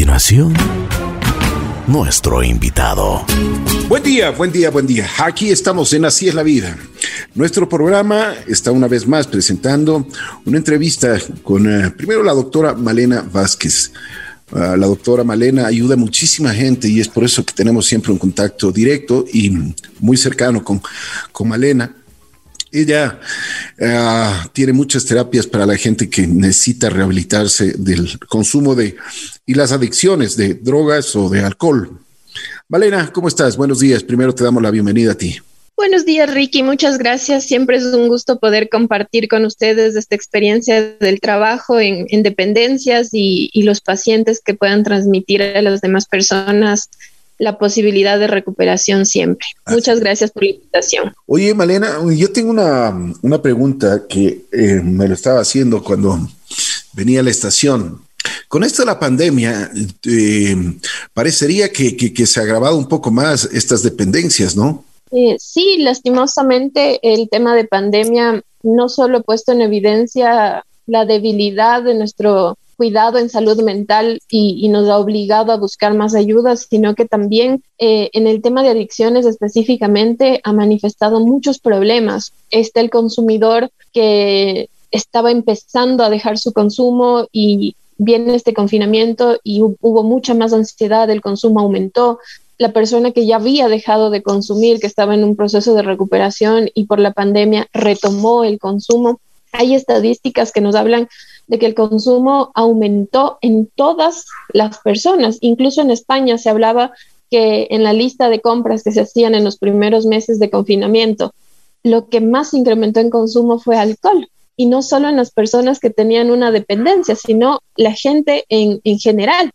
continuación, nuestro invitado. Buen día, buen día, buen día. Aquí estamos en Así es la vida. Nuestro programa está una vez más presentando una entrevista con eh, primero la doctora Malena Vázquez. Uh, la doctora Malena ayuda a muchísima gente y es por eso que tenemos siempre un contacto directo y muy cercano con, con Malena. Ella uh, tiene muchas terapias para la gente que necesita rehabilitarse del consumo de y las adicciones de drogas o de alcohol. Malena, ¿cómo estás? Buenos días. Primero te damos la bienvenida a ti. Buenos días, Ricky. Muchas gracias. Siempre es un gusto poder compartir con ustedes esta experiencia del trabajo en, en dependencias y, los pacientes que puedan transmitir a las demás personas la posibilidad de recuperación siempre. Así. Muchas gracias por la invitación. Oye, Malena, yo tengo una, una pregunta que eh, me lo estaba haciendo cuando venía a la estación. Con esto de la pandemia, eh, parecería que, que, que, se ha agravado un poco más estas dependencias, ¿no? Eh, sí, lastimosamente el tema de pandemia no solo ha puesto en evidencia la debilidad de nuestro cuidado en salud mental y, nos ha obligado a buscar más ayudas, sino que también eh, en el tema de adicciones específicamente ha manifestado muchos problemas. Está el consumidor que estaba empezando a dejar su consumo y viene este confinamiento y hubo mucha más ansiedad, el consumo aumentó, la persona que ya había dejado de consumir, que estaba en un proceso de recuperación y por la pandemia retomó el consumo. Hay estadísticas que nos hablan de que el consumo aumentó en todas las personas. Incluso en España se hablaba que en la lista de compras que se hacían en los primeros meses de confinamiento, lo que más incrementó en consumo fue alcohol. Y no solo en las personas que tenían una dependencia, sino la gente en, en general.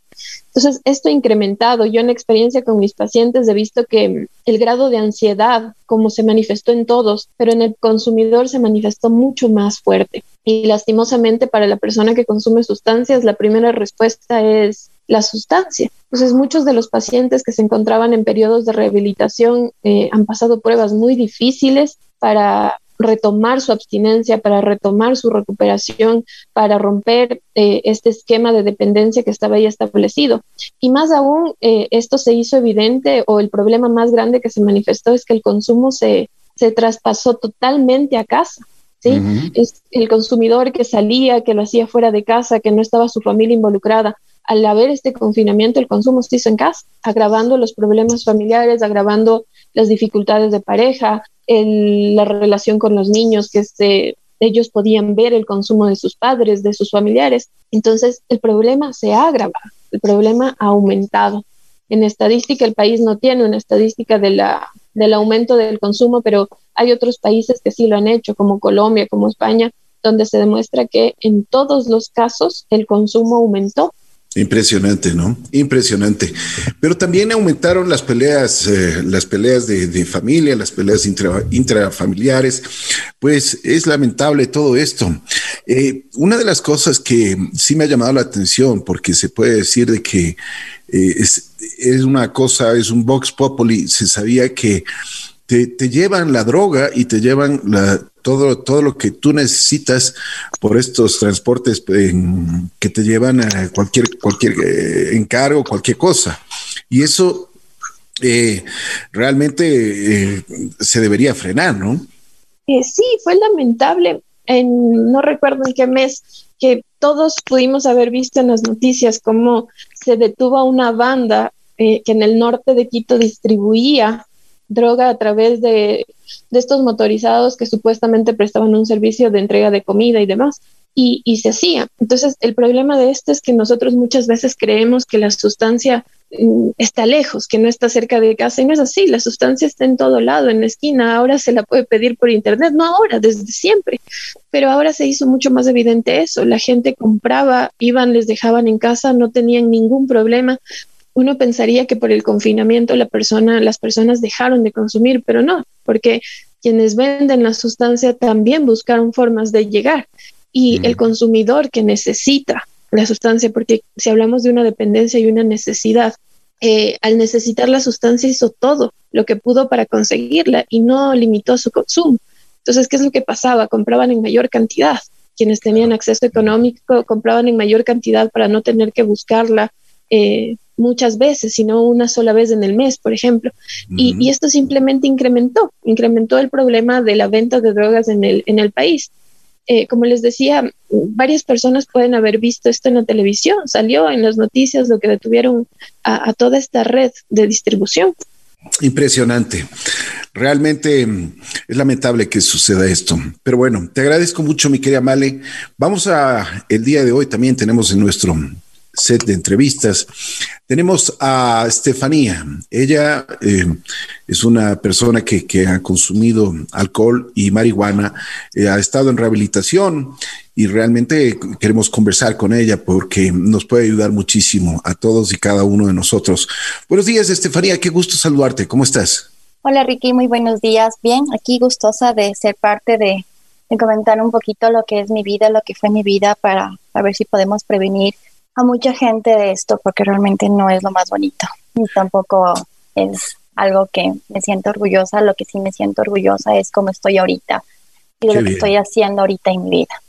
Entonces, esto incrementado. Yo en experiencia con mis pacientes he visto que el grado de ansiedad, como se manifestó en todos, pero en el consumidor se manifestó mucho más fuerte. Y lastimosamente para la persona que consume sustancias, la primera respuesta es la sustancia. Entonces, muchos de los pacientes que se encontraban en periodos de rehabilitación eh, han pasado pruebas muy difíciles para retomar su abstinencia, para retomar su recuperación, para romper eh, este esquema de dependencia que estaba ahí establecido. Y más aún, eh, esto se hizo evidente o el problema más grande que se manifestó es que el consumo se, se traspasó totalmente a casa. ¿sí? Uh -huh. Es el consumidor que salía, que lo hacía fuera de casa, que no estaba su familia involucrada. Al haber este confinamiento, el consumo se hizo en casa, agravando los problemas familiares, agravando las dificultades de pareja, el, la relación con los niños, que se, ellos podían ver el consumo de sus padres, de sus familiares. Entonces, el problema se ha agravado, el problema ha aumentado. En estadística, el país no tiene una estadística del aumento del consumo, pero hay otros países que sí lo han hecho, como Colombia, como España, donde se demuestra que en todos los casos el consumo aumentó Impresionante, ¿no? Impresionante. Pero también aumentaron las peleas, eh, las peleas de, de, familia, las peleas intra, intrafamiliares. Pues es lamentable todo esto. Eh, una de las cosas que sí me ha llamado la atención, porque se puede decir de que eh, es, es, una cosa, es un vox populi, se sabía que te, te llevan la droga y te llevan la, todo, todo lo que tú necesitas por estos transportes en, que te llevan a cualquier, cualquier eh, encargo, cualquier cosa. Y eso eh, realmente eh, se debería frenar, ¿no? Eh, sí, fue lamentable. En, no recuerdo en qué mes que todos pudimos haber visto en las noticias cómo se detuvo una banda eh, que en el norte de Quito distribuía droga a través de, de, estos motorizados que supuestamente prestaban un servicio de entrega de comida y demás. Y, y, se hacía. Entonces, el problema de esto es que nosotros muchas veces creemos que la sustancia mm, está lejos, que no está cerca de casa, y no es así. La sustancia está en todo lado, en la esquina. Ahora se la puede pedir por internet, no ahora, desde siempre. Pero ahora se hizo mucho más evidente eso. La gente compraba, iban, les dejaban en casa, no tenían ningún problema uno pensaría que por el confinamiento la persona, las personas dejaron de consumir, pero no, porque quienes venden la sustancia también buscaron formas de llegar y mm. el consumidor que necesita la sustancia, porque si hablamos de una dependencia y una necesidad, eh, al necesitar la sustancia hizo todo lo que pudo para conseguirla y no limitó su consumo. Entonces, ¿qué es lo que pasaba? Compraban en mayor cantidad. Quienes tenían acceso económico compraban en mayor cantidad para no tener que buscarla, eh, muchas veces, sino una sola vez en el mes, por ejemplo. y, esto simplemente incrementó, incrementó el problema de la venta de drogas en el, en el país. Eh, como les decía, varias personas pueden haber visto esto en la televisión, salió en las noticias lo que detuvieron a, toda esta red de distribución. Impresionante. Realmente mm, es lamentable que suceda esto. Pero bueno, te agradezco mucho, mi querida Male. Vamos a, el día de hoy también tenemos en nuestro set de entrevistas. Tenemos a Estefanía. Ella eh, es una persona que, ha consumido alcohol y marihuana, eh, ha estado en rehabilitación y realmente queremos conversar con ella porque nos puede ayudar muchísimo a todos y cada uno de nosotros. Buenos días, Estefanía. Qué gusto saludarte. ¿Cómo estás? Hola, Ricky. Muy buenos días. Bien, aquí gustosa de ser parte de, de comentar un poquito lo que es mi vida, lo que fue mi vida para, para ver si podemos prevenir a mucha gente de esto porque realmente no es lo más bonito y tampoco es algo que me siento orgullosa. Lo que sí me siento orgullosa es cómo estoy ahorita y de lo que estoy haciendo ahorita en mi vida.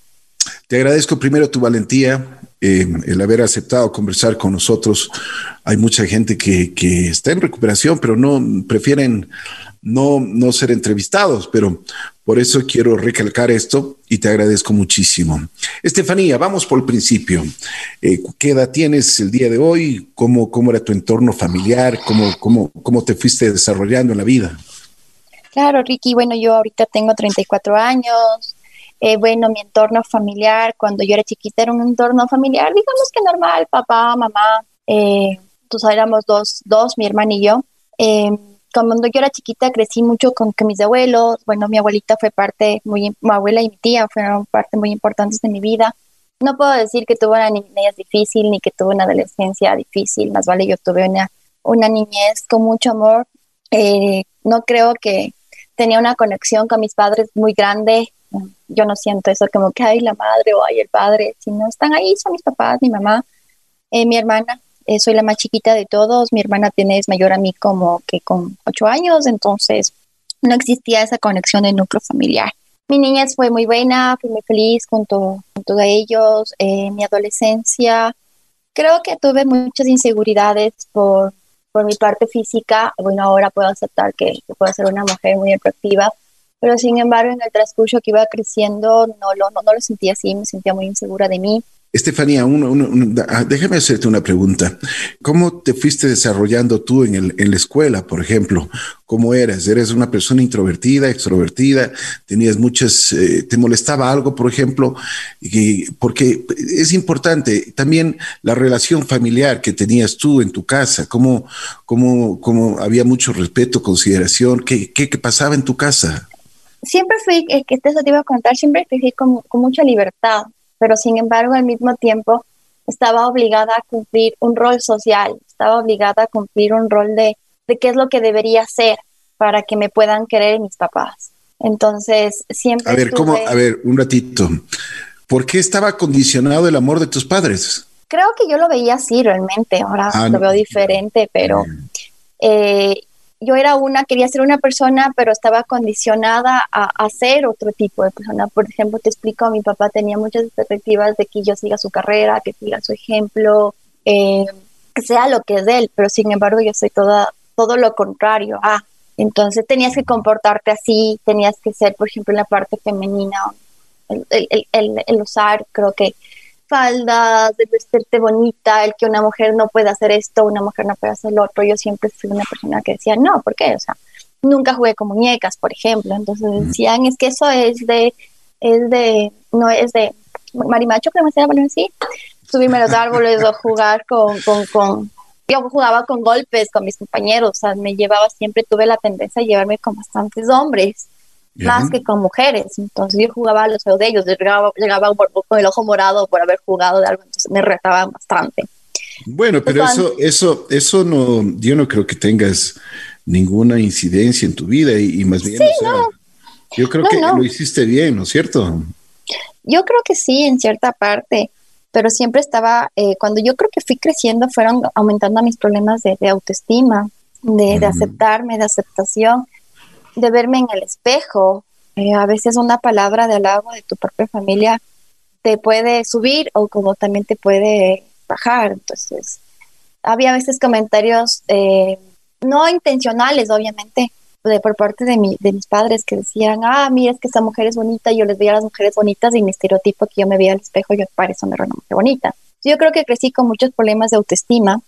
Te agradezco primero tu valentía, eh, el haber aceptado conversar con nosotros. Hay mucha gente que, que está en recuperación, pero no prefieren no, no ser entrevistados, pero por eso quiero recalcar esto y te agradezco muchísimo. Estefanía, vamos por el principio. Eh, ¿Qué edad tienes el día de hoy? ¿Cómo, cómo era tu entorno familiar? ¿Cómo, cómo, ¿Cómo te fuiste desarrollando en la vida? Claro, Ricky. Bueno, yo ahorita tengo 34 años. Eh, bueno, mi entorno familiar, cuando yo era chiquita, era un entorno familiar, digamos que normal, papá, mamá, eh, pues éramos dos, dos, mi hermana y yo. Eh, cuando yo era chiquita crecí mucho con, mis abuelos, bueno, mi abuelita fue parte muy, mi abuela y mi tía fueron parte muy importantes de mi vida. No puedo decir que tuve una niñez difícil ni que tuve una adolescencia difícil, más vale yo tuve una, una niñez con mucho amor. Eh, no creo que tenía una conexión con mis padres muy grande. Yo no siento eso como que hay la madre o hay el padre, sino están ahí, son mis papás, mi mamá, eh, mi hermana. Eh, soy la más chiquita de todos, mi hermana tiene, es mayor a mí como que con ocho años, entonces no existía esa conexión de núcleo familiar. Mi niñez fue muy buena, fui muy feliz junto, junto a ellos, eh, mi adolescencia. Creo que tuve muchas inseguridades por, por mi parte física. Bueno, ahora puedo aceptar que, puedo ser una mujer muy atractiva, pero sin embargo en el transcurso que iba creciendo no lo, no, no lo sentía así, me sentía muy insegura de mí. Estefanía, ah, déjame hacerte una pregunta. ¿Cómo te fuiste desarrollando tú en, el, en, la escuela, por ejemplo? ¿Cómo eras? ¿Eres una persona introvertida, extrovertida? ¿Tenías muchas, eh, te molestaba algo, por ejemplo? Y, porque es importante también la relación familiar que tenías tú en tu casa, cómo, cómo, cómo había mucho respeto, consideración, ¿qué, qué, pasaba en tu casa? Siempre fui, eh, que te iba a contar, siempre fui con, con mucha libertad pero sin embargo al mismo tiempo estaba obligada a cumplir un rol social, estaba obligada a cumplir un rol de, de qué es lo que debería hacer para que me puedan querer mis papás. Entonces, siempre... A ver, ¿cómo? A ver, un ratito. ¿Por qué estaba condicionado el amor de tus padres? Creo que yo lo veía así realmente, ahora ah, lo veo diferente, pero eh, yo era una, quería ser una persona, pero estaba condicionada a, ser otro tipo de persona. Por ejemplo, te explico, mi papá tenía muchas expectativas de que yo siga su carrera, que siga su ejemplo, eh, que sea lo que es de él, pero sin embargo yo soy toda, todo lo contrario. Ah, entonces tenías que comportarte así, tenías que ser, por ejemplo, en la parte femenina, el usar, creo que faldas, de vestirte bonita, el que una mujer no puede hacer esto, una mujer no puede hacer lo otro. Yo siempre fui una persona que decía, no, ¿por qué? O sea, nunca jugué con muñecas, por ejemplo. Entonces decían, es que eso es de, es de, no es de marimacho, que me decía así, subirme a los árboles o jugar con, con, con, yo jugaba con golpes con mis compañeros, o sea, me llevaba siempre, tuve la tendencia a llevarme con bastantes hombres más que con mujeres. Entonces yo jugaba a los feos de ellos, llegaba, llegaba con el ojo morado por haber jugado de algo, entonces me retaban bastante. Bueno, pero eso, eso, eso no, yo no creo que tengas ninguna incidencia en tu vida y, más bien, yo creo que lo hiciste bien, ¿no es cierto? Yo creo que sí, en cierta parte, pero siempre estaba, eh, cuando yo creo que fui creciendo, fueron aumentando mis problemas de, autoestima, de, de aceptarme, de aceptación de verme en el espejo. Eh, a veces una palabra de halago de tu propia familia te puede subir o como también te puede bajar. Entonces, había a veces comentarios eh, no intencionales, obviamente, de, por parte de, mi, de mis padres que decían, ah, mira, es que esa mujer es bonita, yo les veía a las mujeres bonitas y mi estereotipo que yo me veía al espejo, yo para no era una mujer bonita. Yo creo que crecí con muchos problemas de autoestima,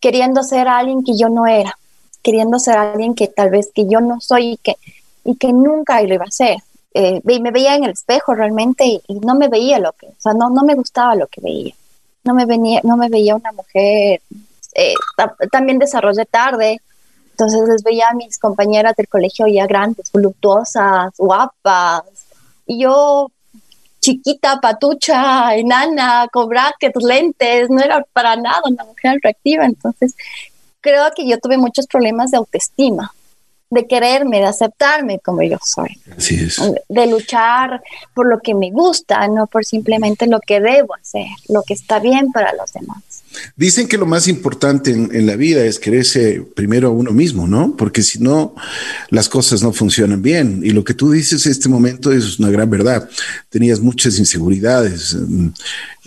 queriendo ser alguien que yo no era, queriendo ser alguien que tal vez que yo no soy y que, y que nunca lo iba a ser. Eh, me veía en el espejo realmente y, no me veía lo que, o sea, no, no me gustaba lo que veía. No me, venía, no me veía una mujer, eh, también desarrollé tarde, entonces les veía a mis compañeras del colegio ya grandes, voluptuosas, guapas, y yo chiquita, patucha, enana, con brackets, lentes, no era para nada una mujer atractiva, entonces creo que yo tuve muchos problemas de autoestima de quererme, de aceptarme como yo soy. Así es. De luchar por lo que me gusta, no por simplemente lo que debo hacer, lo que está bien para los demás. Dicen que lo más importante en, la vida es quererse primero a uno mismo, ¿no? Porque si no, las cosas no funcionan bien. Y lo que tú dices en este momento es una gran verdad. Tenías muchas inseguridades, mm,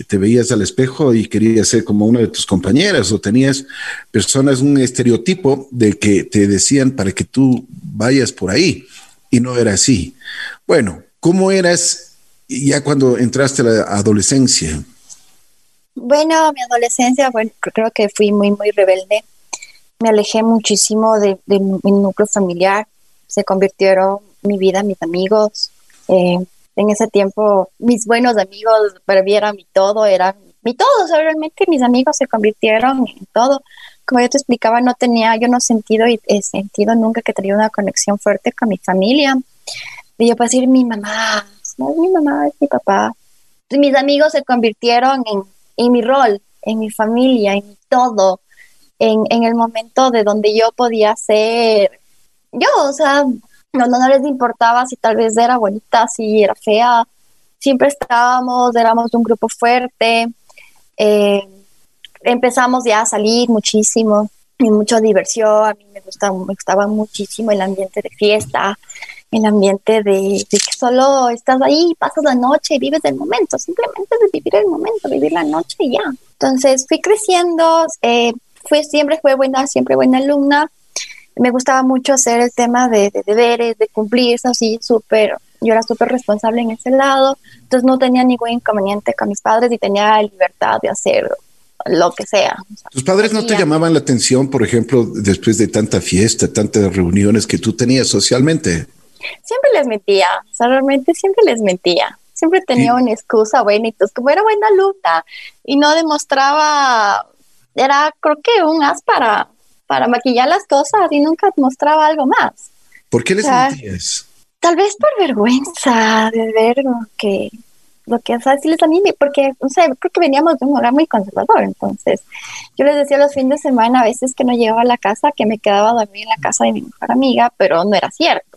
te veías al espejo y querías ser como una de tus compañeras o tenías personas, un estereotipo de que te decían para que tú vayas por ahí y no era así. Bueno, ¿cómo eras ya cuando entraste a la adolescencia? Bueno, mi adolescencia, bueno, creo que fui muy, muy rebelde. Me alejé muchísimo de, mi núcleo familiar. Se convirtieron mi vida, mis amigos. Eh, en ese tiempo, mis buenos amigos para mí eran mi todo, eran mi todo. O realmente mis amigos se convirtieron en todo. Como yo te explicaba, no tenía, yo no sentido y he sentido nunca que tenía una conexión fuerte con mi familia. Y yo puedo decir, mi mamá, no es mi mamá, es mi papá. Mis amigos se convirtieron en en mi rol, en mi familia, en todo, en, en el momento de donde yo podía ser yo, o sea, no, no les importaba si tal vez era bonita, si era fea, siempre estábamos, éramos un grupo fuerte, eh, empezamos ya a salir muchísimo, y mucha diversión, a mí me, gusta, me gustaba muchísimo el ambiente de fiesta, el ambiente de, que solo estás ahí, pasas la noche y vives el momento, simplemente de vivir el momento, vivir la noche y ya. Entonces fui creciendo, eh, fui, siempre fue buena, siempre buena alumna. Me gustaba mucho hacer el tema de, deberes, de cumplir, así súper, yo era súper responsable en ese lado, entonces no tenía ningún inconveniente con mis padres y tenía libertad de hacer lo que sea. ¿Tus padres no te llamaban la atención, por ejemplo, después de tanta fiesta, tantas reuniones que tú tenías socialmente? Siempre les mentía, o sea, realmente siempre les mentía. Siempre tenía una excusa buena y pues como era buena luta y no demostraba, era creo que un as para, para maquillar las cosas y nunca mostraba algo más. ¿Por qué les mentías? Tal vez por vergüenza de ver que lo que, o sea, si les anime, porque, no sé, creo que veníamos de un hogar muy conservador, entonces yo les decía los fines de semana a veces que no llegaba a la casa, que me quedaba a dormir en la casa de mi mejor amiga, pero no era cierto.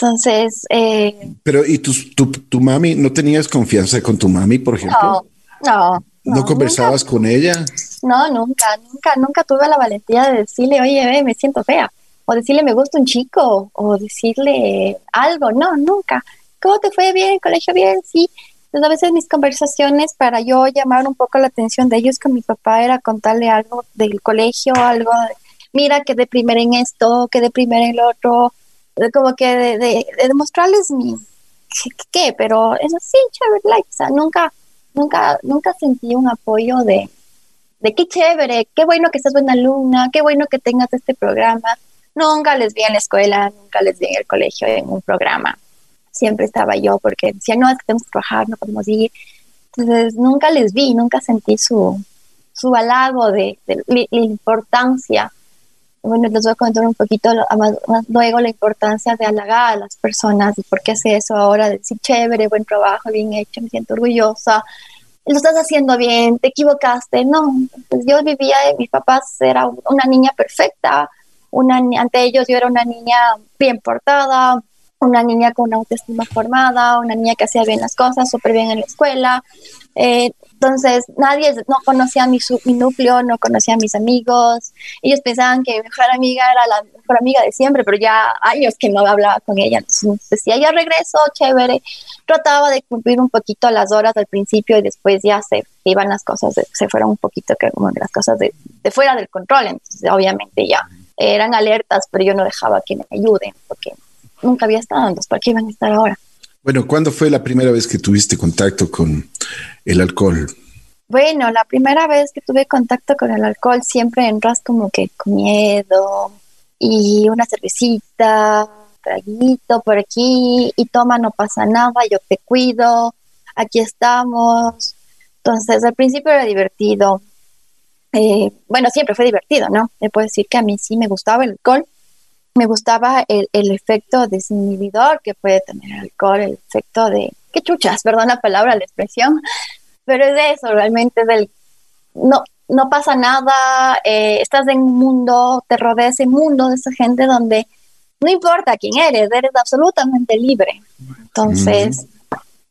Entonces... Eh, Pero, ¿y tu, tu, mami, no tenías confianza con tu mami, por ejemplo? No, no. ¿No, conversabas con ella? No, nunca, nunca, nunca tuve la valentía de decirle, oye, ve, me siento fea. O decirle, me gusta un chico. O decirle algo. No, nunca. ¿Cómo te fue bien? ¿Colegio bien? Sí. Entonces, a veces mis conversaciones para yo llamar un poco la atención de ellos con mi papá era contarle algo del colegio, algo de, mira, que de primera en esto, que de primera en lo otro, como que de, de, demostrarles mi qué, pero eso sí, chévere, like, o sea, nunca, nunca, nunca sentí un apoyo de, de qué chévere, qué bueno que estás buena alumna, qué bueno que tengas este programa. Nunca les vi en la escuela, nunca les vi en el colegio en un programa. Siempre estaba yo porque decía, no, es que tenemos que trabajar, no podemos ir. Entonces, nunca les vi, nunca sentí su, su halago de, de la importancia bueno, les voy a comentar un poquito luego la importancia de halagar a las personas y por qué hace eso ahora, decir chévere, buen trabajo, bien hecho, me siento orgullosa, lo estás haciendo bien, te equivocaste, no, pues yo vivía, mis papás era una niña perfecta, una, ante ellos yo era una niña bien portada, una niña con una autoestima formada, una niña que hacía bien las cosas, súper bien en la escuela, eh, entonces, nadie no conocía mi, mi núcleo, no conocía a mis amigos. Ellos pensaban que mi mejor amiga era la mejor amiga de siempre, pero ya años que no hablaba con ella. Entonces, decía, ya regreso, chévere. Trataba de cumplir un poquito las horas al principio y después ya se iban las cosas, se fueron un poquito que las cosas de, de fuera del control. Entonces, obviamente ya eran alertas, pero yo no dejaba que me ayuden porque nunca había estado, entonces, ¿para qué iban a estar ahora? Bueno, ¿cuándo fue la primera vez que tuviste contacto con el alcohol? Bueno, la primera vez que tuve contacto con el alcohol siempre entras como que con miedo y una cervecita, traguito por aquí y toma, no pasa nada, yo te cuido, aquí estamos. Entonces, al principio era divertido. Eh, bueno, siempre fue divertido, ¿no? Me puedo decir que a mí sí me gustaba el alcohol, me gustaba el, el efecto desinhibidor que puede tener el alcohol, el efecto de, qué chuchas, perdón la palabra, la expresión, pero es de eso, realmente del, no, no pasa nada, eh, estás en un mundo, te rodea ese mundo de esa gente donde no importa quién eres, eres absolutamente libre. Entonces,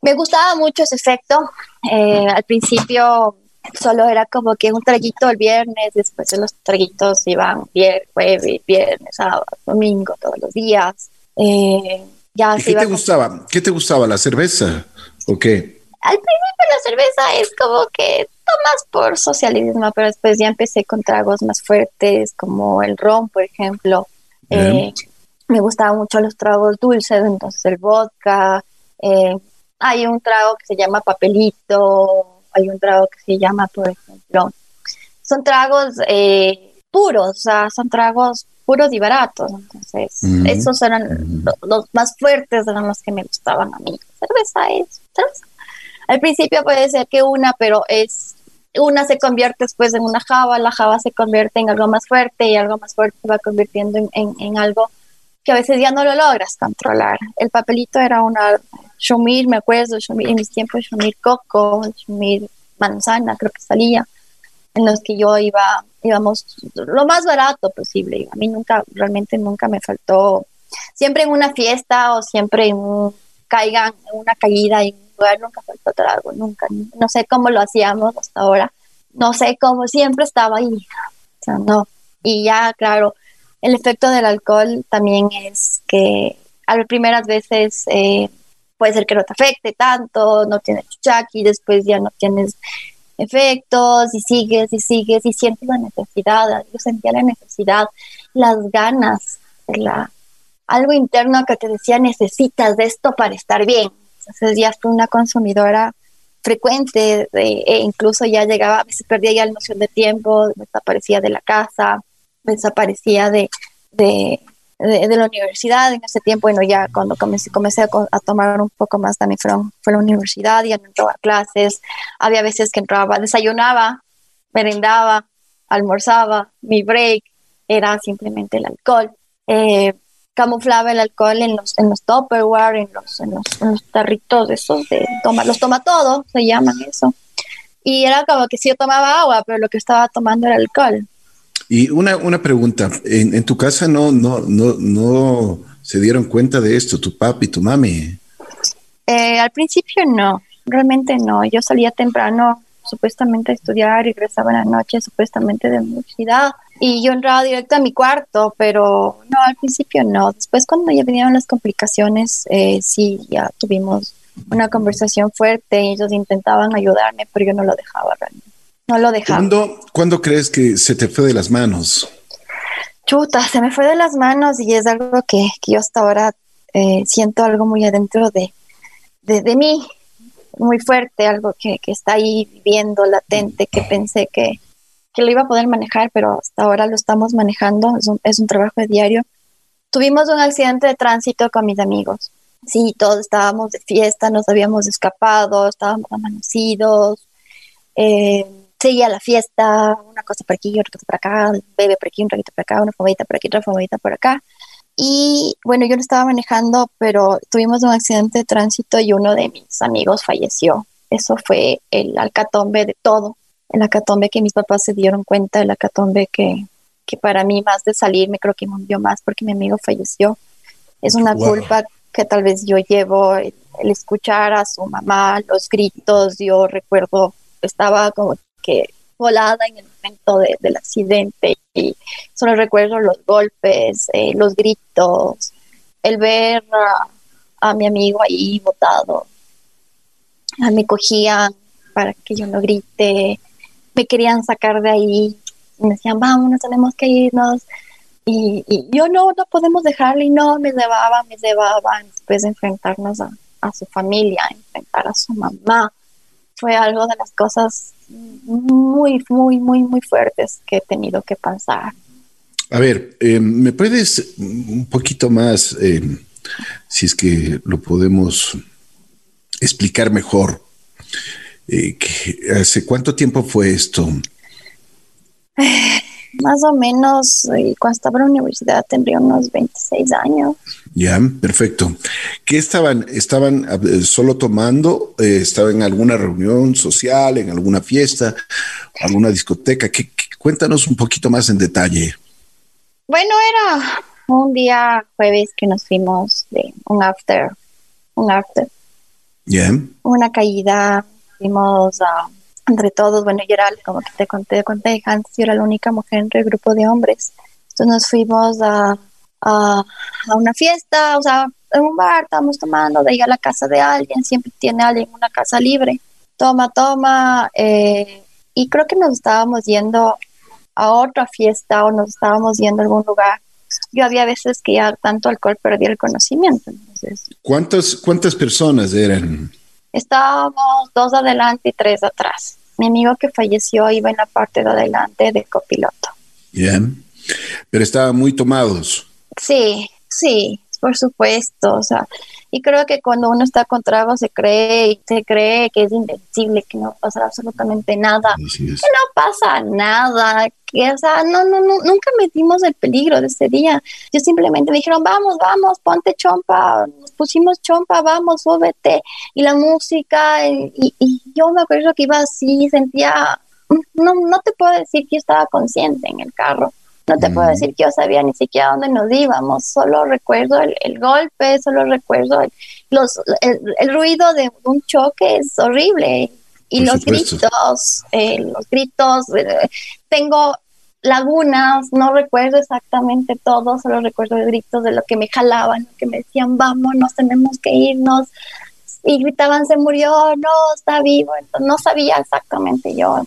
me gustaba mucho ese efecto. Eh, al principio solo era como que un traguito el viernes, después de los traguitos iban viernes, jueves, viernes, sábado, domingo, todos los días. Eh, ya ¿Y qué te gustaba? ¿Qué te gustaba? ¿La cerveza o qué? Al principio la cerveza es como que tomas por socialismo, pero después ya empecé con tragos más fuertes, como el ron, por ejemplo. Eh, me gustaban mucho los tragos dulces, entonces el vodka. Eh, hay un trago que se llama papelito, hay un trago que se llama, por ejemplo, son tragos eh, puros, o sea, son tragos puros y baratos. Entonces, esos eran los, más fuertes, eran los que me gustaban a mí. Cerveza es cerveza. Al principio puede ser que una, pero es una se convierte después en una java, la java se convierte en algo más fuerte y algo más fuerte se va convirtiendo en, en algo que a veces ya no lo logras controlar. El papelito era una Shumir, me acuerdo, Shumir, en mis tiempos Shumir Coco, Shumir Manzana, creo que salía, en los que yo iba, íbamos lo más barato posible. A mí nunca, realmente nunca me faltó, siempre en una fiesta o siempre en un, caigan, en una caída en un lugar, nunca faltó trago, nunca. No sé cómo lo hacíamos hasta ahora, no sé cómo, siempre estaba ahí. O sea, no. Y ya, claro, el efecto del alcohol también es que a las primeras veces eh, puede ser que no te afecte tanto, no tienes chuchaki, después ya no tienes efectos y sigues y sigues y sientes la necesidad. Yo sentía la necesidad, las ganas, la, algo interno que te decía necesitas de esto para estar bien. Entonces ya fui una consumidora frecuente e incluso ya llegaba, a veces perdía ya la noción de tiempo, desaparecía de la casa, desaparecía de, de, de, la universidad en ese tiempo, bueno, ya cuando comencé, comencé a, tomar un poco más también fue, fue la universidad, ya no entraba a clases, había veces que entraba, desayunaba, merendaba, almorzaba, mi break era simplemente el alcohol. Eh, camuflaba el alcohol en los, en los Tupperware, en los, en los, tarritos esos de toma, los toma todo, se llaman eso. Y era como que si yo tomaba agua, pero lo que estaba tomando era alcohol. Y una, una pregunta, ¿En, tu casa no, no, no, no se dieron cuenta de esto, tu papi tu mami? Eh, al principio no, realmente no. Yo salía temprano supuestamente a estudiar y regresaba en la noche supuestamente de la universidad y yo entraba directo a mi cuarto, pero no, al principio no. Después cuando ya vinieron las complicaciones, eh, sí, ya tuvimos una conversación fuerte y ellos intentaban ayudarme, pero yo no lo dejaba realmente. No lo dejaba. ¿Cuándo, crees que se te fue de las manos? Chuta, se me fue de las manos y es algo que, yo hasta ahora eh, siento algo muy adentro de, de, mí, muy fuerte, algo que, está ahí viviendo, latente, que pensé que, que, lo iba a poder manejar, pero hasta ahora lo estamos manejando, es un, es un trabajo de diario. Tuvimos un accidente de tránsito con mis amigos. Sí, todos estábamos de fiesta, nos habíamos escapado, estábamos amanecidos. Eh, seguía la fiesta, una cosa por aquí, otra cosa por acá, un bebé por aquí, un traguito por acá, una favorita por aquí, otra favorita por acá. Y bueno, yo no estaba manejando, pero tuvimos un accidente de tránsito y uno de mis amigos falleció. Eso fue el alcatombe de todo, el alcatombe que mis papás se dieron cuenta, el alcatombe que, que para mí más de salir me creo que me hundió más porque mi amigo falleció. Es una culpa que tal vez yo llevo, el, el escuchar a su mamá, los gritos, yo recuerdo, estaba como volada en el momento del accidente y solo recuerdo los golpes, eh, los gritos, el ver a, mi amigo ahí botado. Me cogían para que yo no grite, me querían sacar de ahí. me decían, vamos, tenemos que irnos. Y, yo no, no podemos dejarle y no, me llevaba, me llevaba después de enfrentarnos a su familia, enfrentar a su mamá. Fue algo de las cosas muy, muy, muy, muy fuertes que he tenido que pasar. A ver, eh, ¿me puedes un poquito más, eh, si es que lo podemos explicar mejor? Eh, ¿Hace cuánto tiempo fue esto? Más o menos, cuando estaba en la universidad tendría unos 26 años. Ya, perfecto. ¿Qué estaban? ¿Estaban solo tomando? ¿Estaban en alguna reunión social, en alguna fiesta, alguna discoteca? cuéntanos un poquito más en detalle. Bueno, era un día jueves que nos fuimos de un after, un after. Ya. Una caída, fuimos a entre todos, bueno, yo era, como que te conté, conté antes, yo era la única mujer entre el grupo de hombres. Entonces nos fuimos a, a, una fiesta, o sea, en un bar, estábamos tomando, de ir a la casa de alguien, siempre tiene alguien una casa libre. Toma, toma, eh, y creo que nos estábamos yendo a otra fiesta o nos estábamos yendo a algún lugar. Yo había veces que ya tanto alcohol perdía el conocimiento. Entonces, ¿Cuántas, ¿Cuántas personas eran? Estábamos dos adelante y tres atrás. Mi amigo que falleció iba en la parte de adelante de copiloto. Bien, pero estaban muy tomados. Sí, sí, por supuesto. O sea, y creo que cuando uno está con trago se cree, se cree que es invencible, que no pasa absolutamente nada, que no pasa nada, que, o sea, no, no, no, nunca metimos el peligro de ese día. Yo simplemente me dijeron, vamos, vamos, ponte chompa, nos pusimos chompa, vamos, súbete, y la música, y, y yo me acuerdo que iba así, sentía, no, no te puedo decir que yo estaba consciente en el carro no te puedo decir que yo sabía ni siquiera dónde nos íbamos, solo recuerdo el, golpe, solo recuerdo el, los, el, ruido de un choque, es horrible. Y los gritos, eh, los gritos, eh, tengo lagunas, no recuerdo exactamente todo, solo recuerdo el grito de lo que me jalaban, que me decían, vámonos, tenemos que irnos. Y gritaban, se murió, no, está vivo. Entonces, no sabía exactamente yo.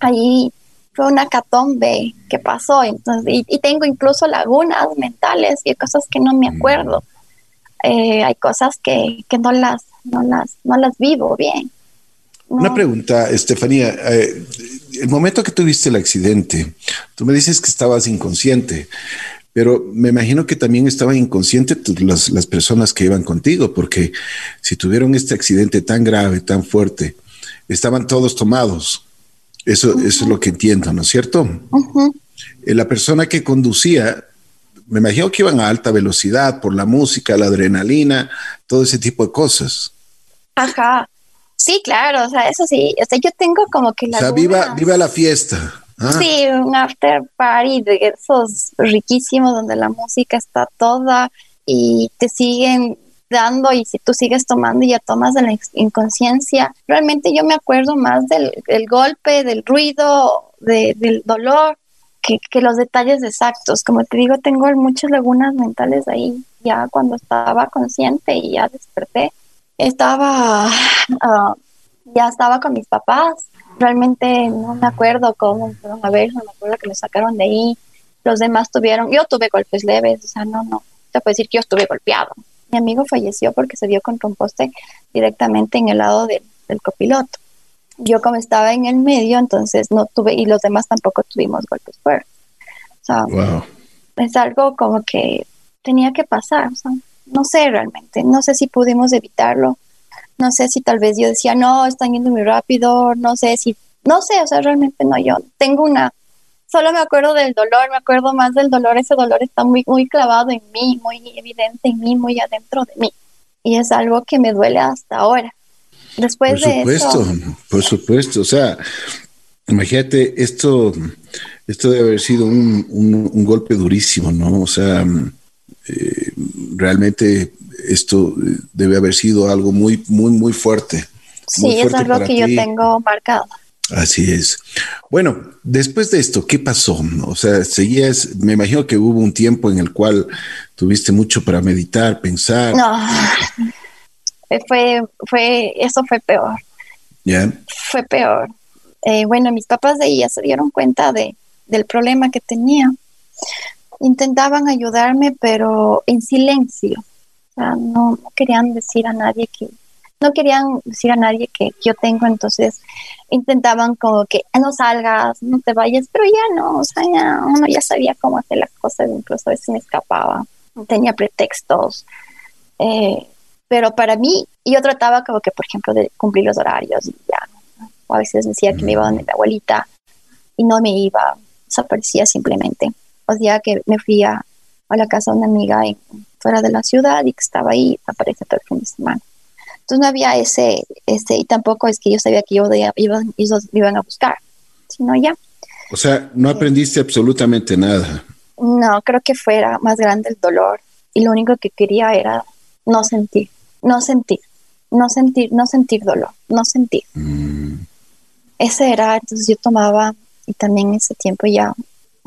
Ahí fue una catombe que pasó. Entonces, y, tengo incluso lagunas mentales y cosas que no me acuerdo. Eh, hay cosas que, que, no, las, no, las, no las vivo bien. Una pregunta, Estefanía. Eh, el momento que tuviste el accidente, tú me dices que estabas inconsciente, pero me imagino que también estaban inconscientes las, las personas que iban contigo, porque si tuvieron este accidente tan grave, tan fuerte, estaban todos tomados. Eso, es lo que entiendo, ¿no es cierto? Eh, la persona que conducía, me imagino que iban a alta velocidad por la música, la adrenalina, todo ese tipo de cosas. Ajá. Sí, claro, o sea, eso sí. O sea, yo tengo como que la. O sea, viva, viva la fiesta. Ah. Sí, un after party de esos riquísimos donde la música está toda y te siguen dando y si tú sigues tomando y ya tomas de la inconsciencia, realmente yo me acuerdo más del, golpe, del ruido, del dolor, que, los detalles exactos. Como te digo, tengo muchas lagunas mentales ahí, ya cuando estaba consciente y ya desperté. Estaba, ah, ya estaba con mis papás, realmente no me acuerdo cómo fueron a ver, no me acuerdo que me sacaron de ahí. Los demás tuvieron, yo tuve golpes leves, o sea, no, no, te puedo decir que yo estuve golpeado. Mi amigo falleció porque se dio contra un poste directamente en el lado del copiloto. Yo como estaba en el medio, entonces no tuve, y los demás tampoco tuvimos golpes fuertes. O sea, es algo como que tenía que pasar. no sé realmente, no sé si pudimos evitarlo. No sé si tal vez yo decía, no, están yendo muy rápido, no sé si, no sé, o sea, realmente no, yo tengo una solo me acuerdo del dolor, me acuerdo más del dolor, ese dolor está muy, muy clavado en mí, muy evidente en mí, muy adentro de mí. Y es algo que me duele hasta ahora. Después por supuesto, por supuesto. O sea, imagínate, esto, esto debe haber sido un, golpe durísimo, ¿no? O sea, eh, realmente esto debe haber sido algo muy, muy, muy fuerte. Sí, es algo que yo tengo marcado. Así es. Bueno, después de esto, ¿qué pasó? O sea, seguías, me imagino que hubo un tiempo en el cual tuviste mucho para meditar, pensar. No, fue, fue, eso fue peor. ¿Ya? Fue peor. eh, bueno, mis papás de ella se dieron cuenta de, del problema que tenía. Intentaban ayudarme, pero en silencio. O sea, no, querían decir a nadie que, no querían decir a nadie que yo tengo, entonces intentaban como que no salgas, no te vayas, pero ya no, o sea, ya uno ya sabía cómo hacer las cosas, incluso a veces me escapaba, tenía pretextos. Eh, pero para mí, yo trataba como que, por ejemplo, de cumplir los horarios y ya, o a veces decía que me iba donde mi abuelita y no me iba, desaparecía simplemente. O sea que me fui a, la casa de una amiga fuera de la ciudad y que estaba ahí, aparece todo el fin de semana. Entonces no había ese, ese, y tampoco es que yo sabía que yo iba, ellos me iban a buscar, sino ya. O sea, no aprendiste absolutamente nada. No, creo que fuera más grande el dolor y lo único que quería era no sentir, no sentir, no sentir, no sentir dolor, no sentir. Mm. Ese era, entonces yo tomaba, y también en ese tiempo ya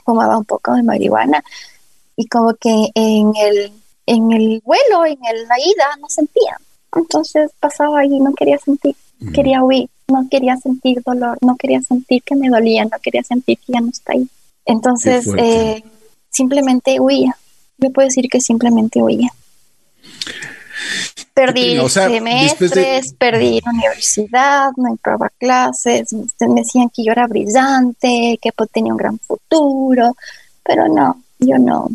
fumaba un poco de marihuana, y como que en el, en el vuelo, en el, la ida, no sentía. Entonces pasaba ahí, no quería sentir, mm. quería huir, no quería sentir dolor, no quería sentir que me dolía, no quería sentir que ya no está ahí. Entonces, eh, simplemente huía. Yo puedo decir que simplemente huía. Perdí semestres, perdí la universidad, no entraba clases, me decían que yo era brillante, que tenía un gran futuro, pero no, yo no,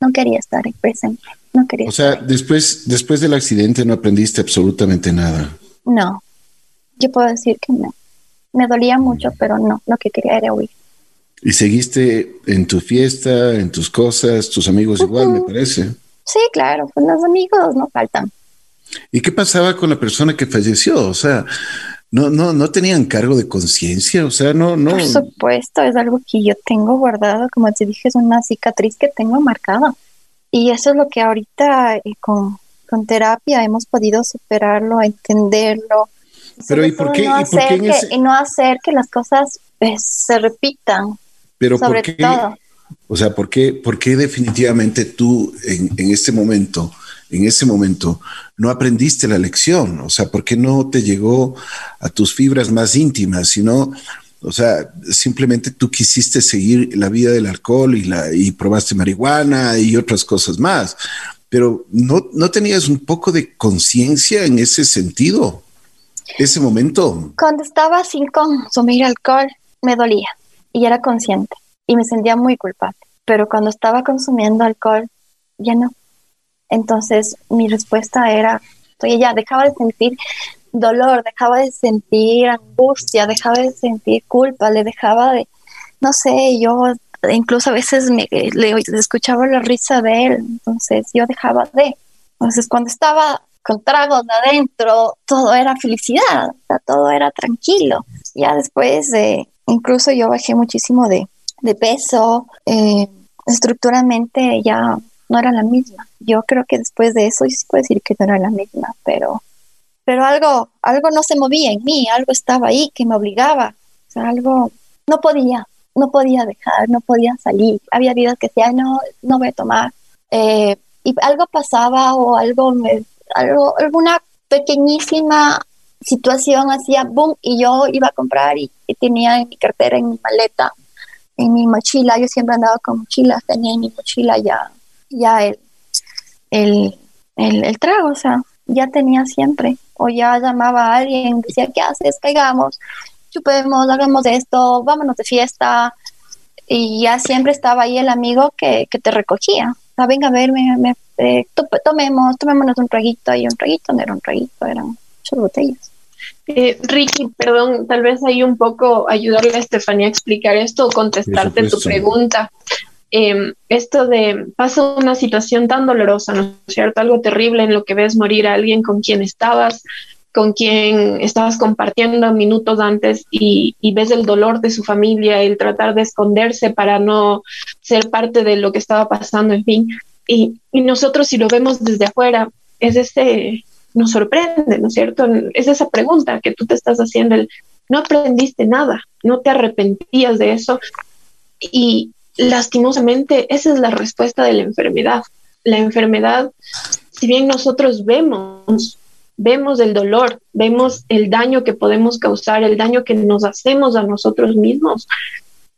no quería estar en presente, no quería. O sea, después, después del accidente no aprendiste absolutamente nada. No, yo puedo decir que no. Me dolía mucho, pero no, lo que quería era huir. Y seguiste en tu fiesta, en tus cosas, tus amigos igual, me parece. Sí, claro, pues los amigos no faltan. ¿Y qué pasaba con la persona que falleció? O sea, no, no, no tenían cargo de conciencia, o sea, no, no. Por supuesto, es algo que yo tengo guardado, como te dije, es una cicatriz que tengo marcada. Y eso es lo que ahorita eh, con, con, terapia hemos podido superarlo, entenderlo. Pero ¿y por qué? No, hacer, que, no hacer que las cosas pues, se repitan. Pero ¿por qué? O sea, ¿por qué, por qué definitivamente tú en, en, este momento, en ese momento, no aprendiste la lección? O sea, ¿por qué no te llegó a tus fibras más íntimas, sino, o sea, simplemente tú quisiste seguir la vida del alcohol y, la, y probaste marihuana y otras cosas más? Pero no, no tenías un poco de conciencia en ese sentido, ese momento. Cuando estaba sin consumir alcohol, me dolía y era consciente y me sentía muy culpable. Pero cuando estaba consumiendo alcohol, ya no. Entonces mi respuesta era, oye, ya dejaba de sentir dolor, dejaba de sentir angustia, dejaba de sentir culpa, le dejaba de, no sé, yo incluso a veces me, le, escuchaba la risa de él, entonces yo dejaba de. Entonces cuando estaba con tragos adentro, todo era felicidad, todo era tranquilo. Ya después, de incluso yo bajé muchísimo de, de peso, eh, estructuralmente ya no era la misma. Yo creo que después de eso sí puedo decir que no era la misma, pero, pero algo, algo no se movía en mí, algo estaba ahí que me obligaba, algo no podía, no podía dejar, no podía salir. Había días que decía, no, no voy a tomar. Eh, y algo pasaba o algo, me, algo, alguna pequeñísima situación hacía boom y yo iba a comprar y, tenía en mi cartera, en mi maleta, en mi mochila, yo siempre andaba con mochilas, tenía en mi mochila ya, ya el, el, el, trago, o sea, ya tenía siempre, o ya llamaba a alguien, decía, ¿qué haces? Caigamos, chupemos, hagamos esto, vámonos de fiesta, y ya siempre estaba ahí el amigo que, que te recogía, o venga a verme, me, eh, tomemos, tomémonos un traguito, y un traguito no era un traguito, eran muchas botellas. Eh, Ricky, perdón, tal vez hay un poco ayudarle a Estefanía a explicar esto o contestarte tu pregunta. Em, esto de pasa una situación tan dolorosa, ¿no es cierto? Algo terrible en lo que ves morir a alguien con quien estabas, con quien estabas compartiendo minutos antes y, y, ves el dolor de su familia, el tratar de esconderse para no ser parte de lo que estaba pasando, en fin. Y, y nosotros si lo vemos desde afuera, es ese nos sorprende, ¿no es cierto? Es esa pregunta que tú te estás haciendo, el, no aprendiste nada, no te arrepentías de eso y lastimosamente esa es la respuesta de la enfermedad. La enfermedad, si bien nosotros vemos vemos el dolor, vemos el daño que podemos causar, el daño que nos hacemos a nosotros mismos,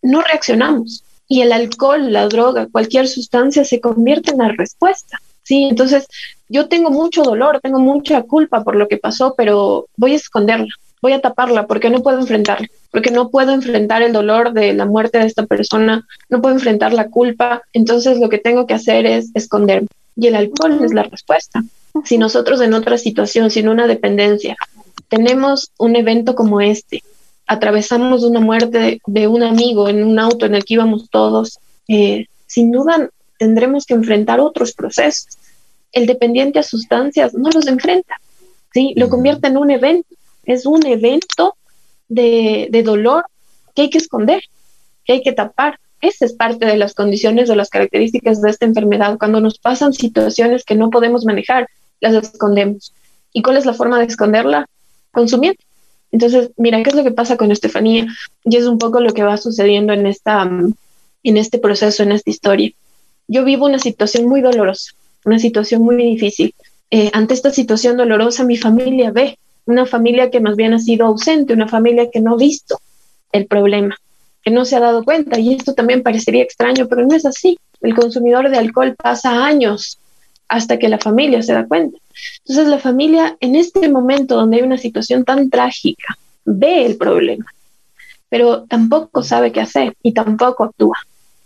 no reaccionamos. Y el alcohol, la droga, cualquier sustancia se convierte en la respuesta. Sí, entonces yo tengo mucho dolor, tengo mucha culpa por lo que pasó, pero voy a esconderla, voy a taparla porque no puedo enfrentarla, porque no puedo enfrentar el dolor de la muerte de esta persona, no puedo enfrentar la culpa, entonces lo que tengo que hacer es esconderme. Y el alcohol es la respuesta. Si nosotros en otra situación, sin una dependencia, tenemos un evento como este, atravesamos una muerte de un amigo en un auto en el que íbamos todos, eh, sin duda tendremos que enfrentar otros procesos. El dependiente a sustancias no los enfrenta, ¿sí? Lo convierte en un evento. Es un evento de, de dolor que hay que esconder, que hay que tapar. Esa es parte de las condiciones o las características de esta enfermedad. Cuando nos pasan situaciones que no podemos manejar, las escondemos. ¿Y cuál es la forma de esconderla? Consumiendo. Entonces, mira, ¿qué es lo que pasa con Estefanía? Y es un poco lo que va sucediendo en, esta, en este proceso, en esta historia yo vivo una situación muy dolorosa, una situación muy difícil. Eh, ante esta situación dolorosa, mi familia ve una familia que más bien ha sido ausente, una familia que no ha visto el problema, que no se ha dado cuenta. Y esto también parecería extraño, pero no es así. El consumidor de alcohol pasa años hasta que la familia se da cuenta. Entonces la familia en este momento donde hay una situación tan trágica ve el problema, pero tampoco sabe qué hacer y tampoco actúa.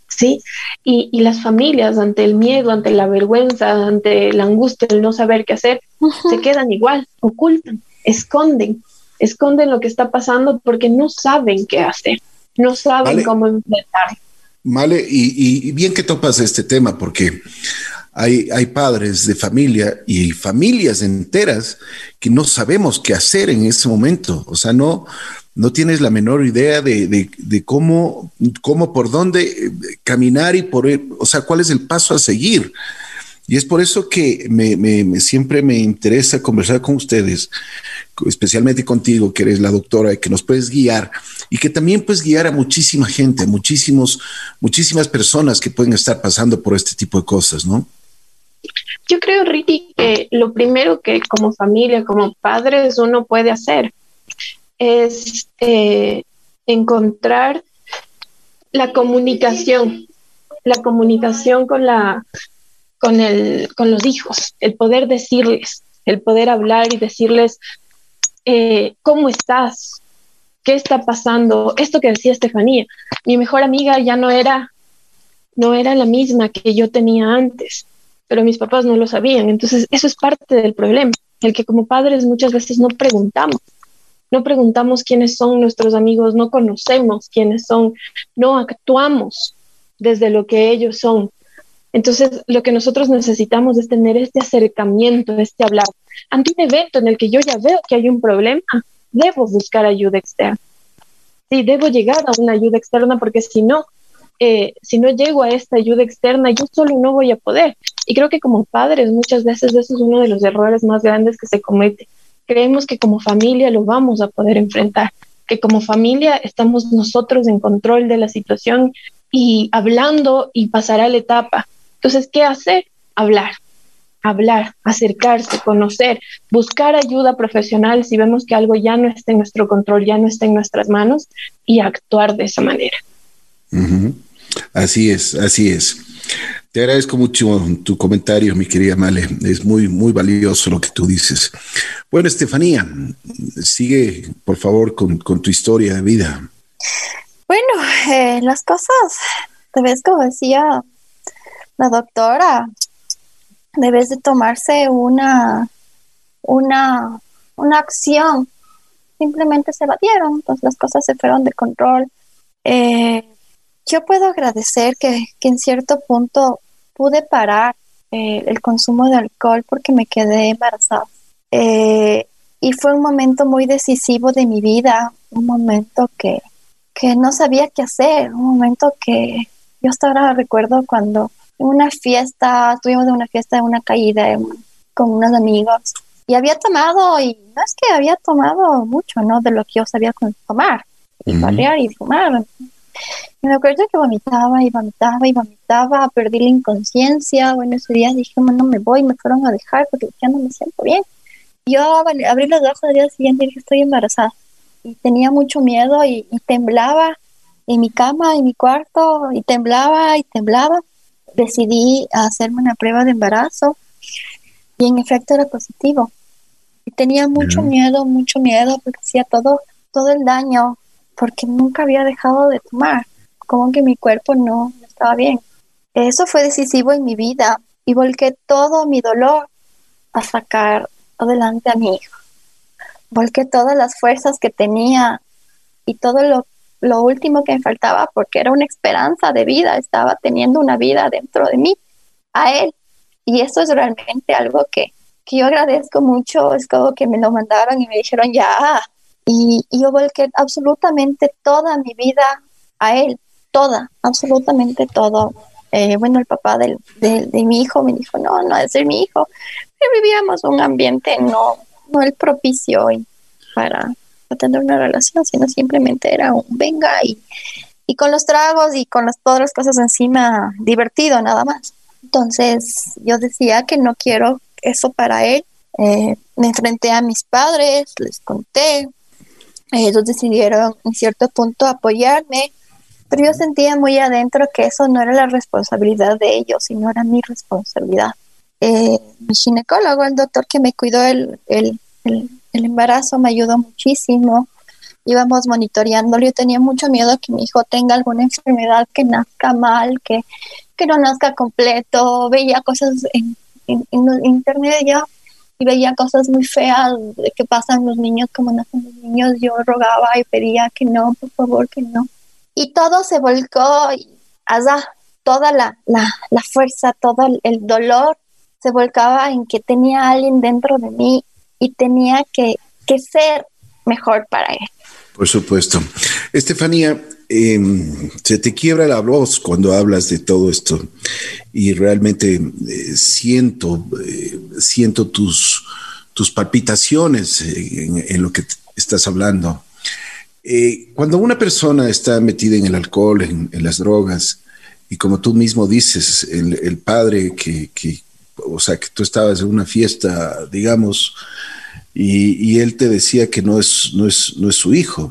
¿sí? Y, y, las familias ante el miedo, ante la vergüenza, ante la angustia, el no saber qué hacer, se quedan igual, ocultan, esconden, esconden lo que está pasando porque no saben qué hacer, no saben cómo enfrentar. Vale, y, y, bien que topas este tema porque hay, hay padres de familia y familias enteras que no sabemos qué hacer en ese momento, o sea, no, no tienes la menor idea de, cómo, cómo, por dónde eh, caminar y por, o sea, cuál es el paso a seguir. Y es por eso que siempre me interesa conversar con ustedes, especialmente contigo, que eres la doctora, que nos puedes guiar y que también puedes guiar a muchísima gente, muchísimos, muchísimas personas que pueden estar pasando por este tipo de cosas, ¿no? Yo creo, Ricky, que lo primero que como familia, como padres, uno puede hacer es eh, encontrar la comunicación, la comunicación con la con el con los hijos, el poder decirles, el poder hablar y decirles eh, cómo estás, qué está pasando, esto que decía Estefanía, mi mejor amiga ya no era no era la misma que yo tenía antes, pero mis papás no lo sabían, entonces eso es parte del problema, el que como padres muchas veces no preguntamos no preguntamos quiénes son nuestros amigos, no conocemos quiénes son, no actuamos desde lo que ellos son. Entonces, lo que nosotros necesitamos es tener este acercamiento, este hablar. Ante un evento en el que yo ya veo que hay un problema, debo buscar ayuda externa. Sí, debo llegar a una ayuda externa porque si no, eh, si no llego a esta ayuda externa, yo solo no voy a poder. Y creo que como padres muchas veces eso es uno de los errores más grandes que se comete creemos que como familia lo vamos a poder enfrentar, que como familia estamos nosotros en control de la situación y hablando y pasará la etapa. Entonces, ¿qué hacer? Hablar, hablar, acercarse, conocer, buscar ayuda profesional si vemos que algo ya no está en nuestro control, ya no está en nuestras manos y actuar de esa manera. Así es, así es. Te agradezco mucho tu comentario, mi querida Male. Es muy, muy valioso lo que tú dices. Bueno, Estefanía, sigue, por favor, con, tu historia de vida. Bueno, eh, las cosas, vez como decía la doctora, debes de tomarse una, una, una acción. Simplemente se batieron, entonces las cosas se fueron de control. Eh, yo puedo agradecer que, que, en cierto punto pude parar eh, el consumo de alcohol porque me quedé embarazada. Eh, y fue un momento muy decisivo de mi vida, un momento que, que no sabía qué hacer, un momento que yo hasta ahora recuerdo cuando una fiesta, tuvimos una fiesta de una caída con unos amigos y había tomado, y no es que había tomado mucho, ¿no? De lo que yo sabía tomar, y uh y fumar. Y me acuerdo que vomitaba y vomitaba y vomitaba, perdí la inconsciencia. Bueno, ese día dije, no me voy, me fueron a dejar porque ya no me siento bien. Yo abrí los ojos al día siguiente y dije, estoy embarazada. Y tenía mucho miedo y, y temblaba en mi cama, en mi cuarto, y temblaba y temblaba. Decidí hacerme una prueba de embarazo y en efecto era positivo. Y tenía mucho miedo, mucho miedo porque hacía todo, todo el daño, porque nunca había dejado de tomar, como que mi cuerpo no estaba bien. Eso fue decisivo en mi vida y volqué todo mi dolor a sacar adelante a mi hijo. Volqué todas las fuerzas que tenía y todo lo, lo último que me faltaba, porque era una esperanza de vida, estaba teniendo una vida dentro de mí, a él. Y eso es realmente algo que, que yo agradezco mucho, es como que me lo mandaron y me dijeron ya. Y, yo volqué absolutamente toda mi vida a él, toda, absolutamente todo. Eh, bueno, el papá del, de, de, mi hijo me dijo, no, no es ser mi hijo. Vivíamos un ambiente no, no el propicio para, tener una relación, sino simplemente era un venga y, y con los tragos y con las, todas las cosas encima divertido nada más. Entonces yo decía que no quiero eso para él. Eh, me enfrenté a mis padres, les conté. Ellos decidieron en cierto punto apoyarme, pero yo sentía muy adentro que eso no era la responsabilidad de ellos, sino era mi responsabilidad. Eh, mi ginecólogo, el doctor que me cuidó el, el, el, el embarazo, me ayudó muchísimo íbamos monitoreándolo. Yo tenía mucho miedo que mi hijo tenga alguna enfermedad que nazca mal, que, que no nazca completo. Veía cosas en, en, en internet ya y veía cosas muy feas de que pasan los niños, como nacen los niños. Yo rogaba y pedía que no, por favor, que no. Y todo se volcó, allá, toda la, la, la fuerza, todo el dolor se volcaba en que tenía alguien dentro de mí y tenía que, que ser mejor para él. Por supuesto. Estefanía, eh, se te quiebra la voz cuando hablas de todo esto y realmente eh, siento, eh, siento tus, tus palpitaciones en, lo que estás hablando. Eh, cuando una persona está metida en el alcohol, en, en las drogas, y como tú mismo dices, el, el padre que, que, o sea, que tú estabas en una fiesta, digamos, y, y, él te decía que no es, no, es, no es su hijo.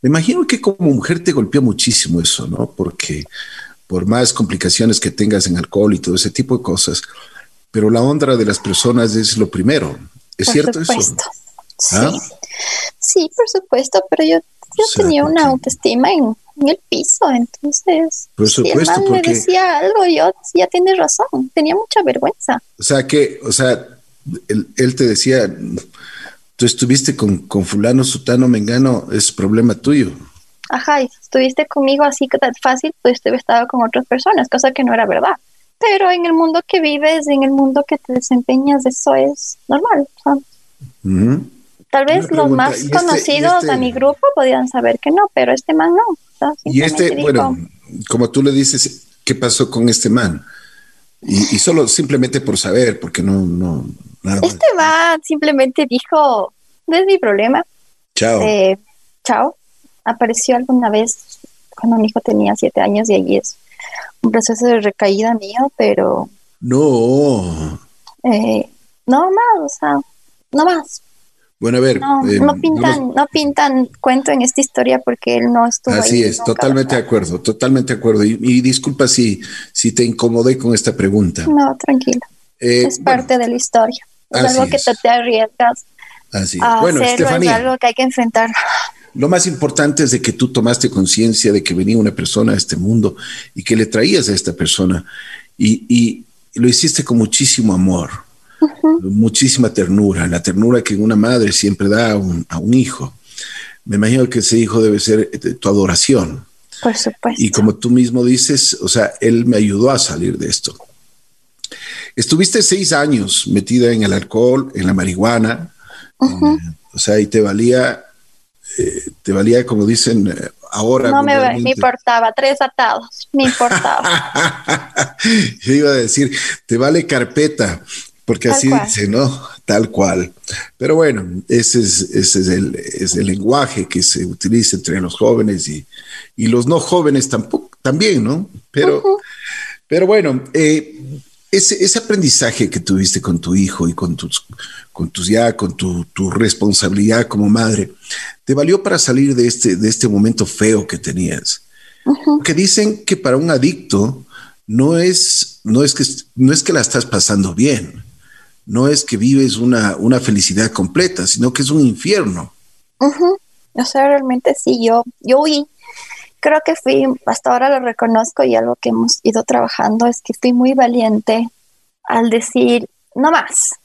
Me imagino que como mujer te golpeó muchísimo eso, ¿no? Porque por más complicaciones que tengas en alcohol y todo ese tipo de cosas, pero la honra de las personas es lo primero. ¿Es por cierto supuesto. eso? ¿Ah? Sí. sí, por supuesto, pero yo, yo o sea, tenía una autoestima en, en, el piso, entonces por supuesto, si el porque... me decía algo, yo ya tienes razón, tenía mucha vergüenza. O sea que, o sea, él, él te decía, tú estuviste con, con fulano, sutano, mengano, es problema tuyo. Ajá, y estuviste conmigo así que tan fácil, pues te estado con otras personas, cosa que no era verdad. Pero en el mundo que vives, en el mundo que te desempeñas, eso es normal. ¿sabes? Uh -huh. Tal vez los más ¿y conocidos este, este... de mi grupo podían saber que no, pero este man no. ¿sabes? Y este, dijo, bueno, como tú le dices, ¿qué pasó con este man? Y, y solo simplemente por saber, porque no, no, Nada este man simplemente dijo, no es mi problema. Chao. Eh, chao. Apareció alguna vez cuando mi hijo tenía siete años y allí es un proceso de recaída mío, pero... No. Eh, no más, o sea, no más. Bueno, a ver. No, eh, no pintan, no, no, pintan cuento en esta historia porque él no estuvo Así ahí, es, totalmente de acuerdo, totalmente de acuerdo. Y, y, disculpa si, si te incomodé con esta pregunta. No, tranquilo. Eh, es parte bueno, de la historia. Es Así algo que es. te, te arriesgas Así a es. Bueno, hacerlo, Estefanía, es algo que hay que enfrentar. Lo más importante es de que tú tomaste conciencia de que venía una persona a este mundo y que le traías a esta persona y, y lo hiciste con muchísimo amor, uh -huh. muchísima ternura, la ternura que una madre siempre da a un, a un, hijo. Me imagino que ese hijo debe ser tu adoración. Por supuesto. Y como tú mismo dices, o sea, él me ayudó a salir de esto. Estuviste seis años metida en el alcohol, en la marihuana, uh -huh. eh, o sea, y te valía, eh, te valía, como dicen eh, ahora. No me, me, importaba, tres atados, me importaba. Yo iba a decir, te vale carpeta, porque Tal así cual. dice, ¿no? Tal cual. Pero bueno, ese es, ese es, el, es el lenguaje que se utiliza entre los jóvenes y, y los no jóvenes tampoco, también, ¿no? Pero, uh -huh. pero bueno, eh, ese, ese, aprendizaje que tuviste con tu hijo y con tus, con tus ya, con tu, tu, responsabilidad como madre, te valió para salir de este, de este momento feo que tenías. Que dicen que para un adicto no es, no es que, no es que la estás pasando bien, no es que vives una, una felicidad completa, sino que es un infierno. O sea, realmente sí, yo, yo huí creo que fui, hasta ahora lo reconozco y algo que hemos ido trabajando es que fui muy valiente al decir, no más,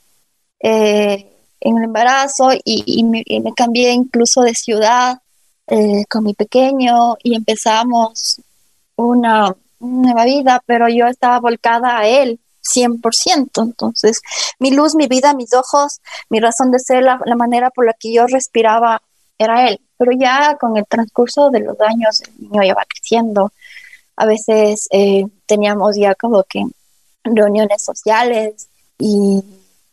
eh, en el embarazo y, me, cambié incluso de ciudad eh, con mi pequeño y empezamos una nueva vida, pero yo estaba volcada a él 100%. Entonces, mi luz, mi vida, mis ojos, mi razón de ser, la manera por la que yo respiraba era él. Pero ya con el transcurso de los años, el niño ya va creciendo. A veces eh, teníamos ya como que reuniones sociales y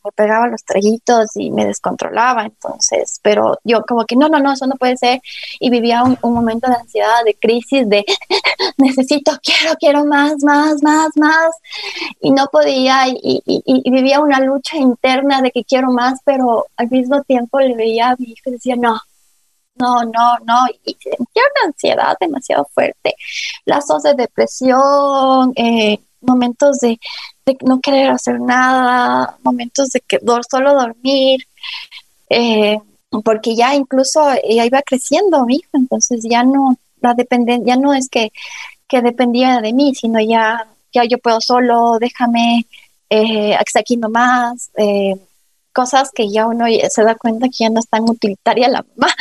me pegaba los traguitos y me descontrolaba, entonces, pero yo como que no, no, no, eso no puede ser y vivía un, momento de ansiedad, de crisis, de necesito, quiero, quiero más, más, más, más y no podía y, y, vivía una lucha interna de que quiero más, pero al mismo tiempo le veía a mi hijo y decía, no, no, no, no, y sentía una ansiedad demasiado fuerte, lazos de depresión, eh, momentos de, no querer hacer nada, momentos de que solo dormir, eh, porque ya incluso ya iba creciendo mi hijo, entonces ya no, la dependencia, ya no es que, dependía de mí, sino ya, ya yo puedo solo, déjame, eh, aquí nomás, eh, cosas que ya uno se da cuenta que ya no es tan utilitaria la mamá,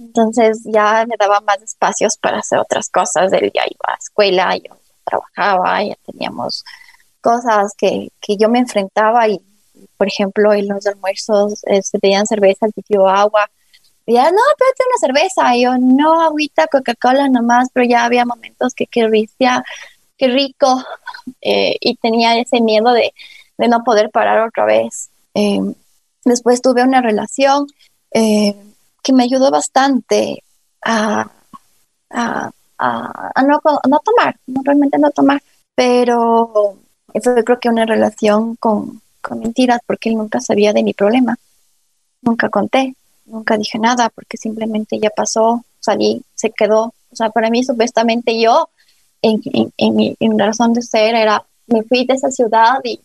entonces ya me daba más espacios para hacer otras cosas. Él ya iba a escuela, yo trabajaba, ya teníamos cosas que, que yo me enfrentaba y, por ejemplo, en los almuerzos eh, se pedían cervezas, pidió agua. Y ya, no, espérate una cerveza. Yo, no, agüita, Coca-Cola nomás, pero ya había momentos que qué qué rico. Eh, y tenía ese miedo de, de, no poder parar otra vez. Eh, después tuve una relación que me ayudó bastante a, a, a, no, no, tomar, no, realmente no tomar, pero fue creo que una relación con, con mentiras porque él nunca sabía de mi problema, nunca conté, nunca dije nada porque simplemente ya pasó, salí, se quedó, o sea, para mí supuestamente yo en, en, mi, en razón de ser era, me fui de esa ciudad y,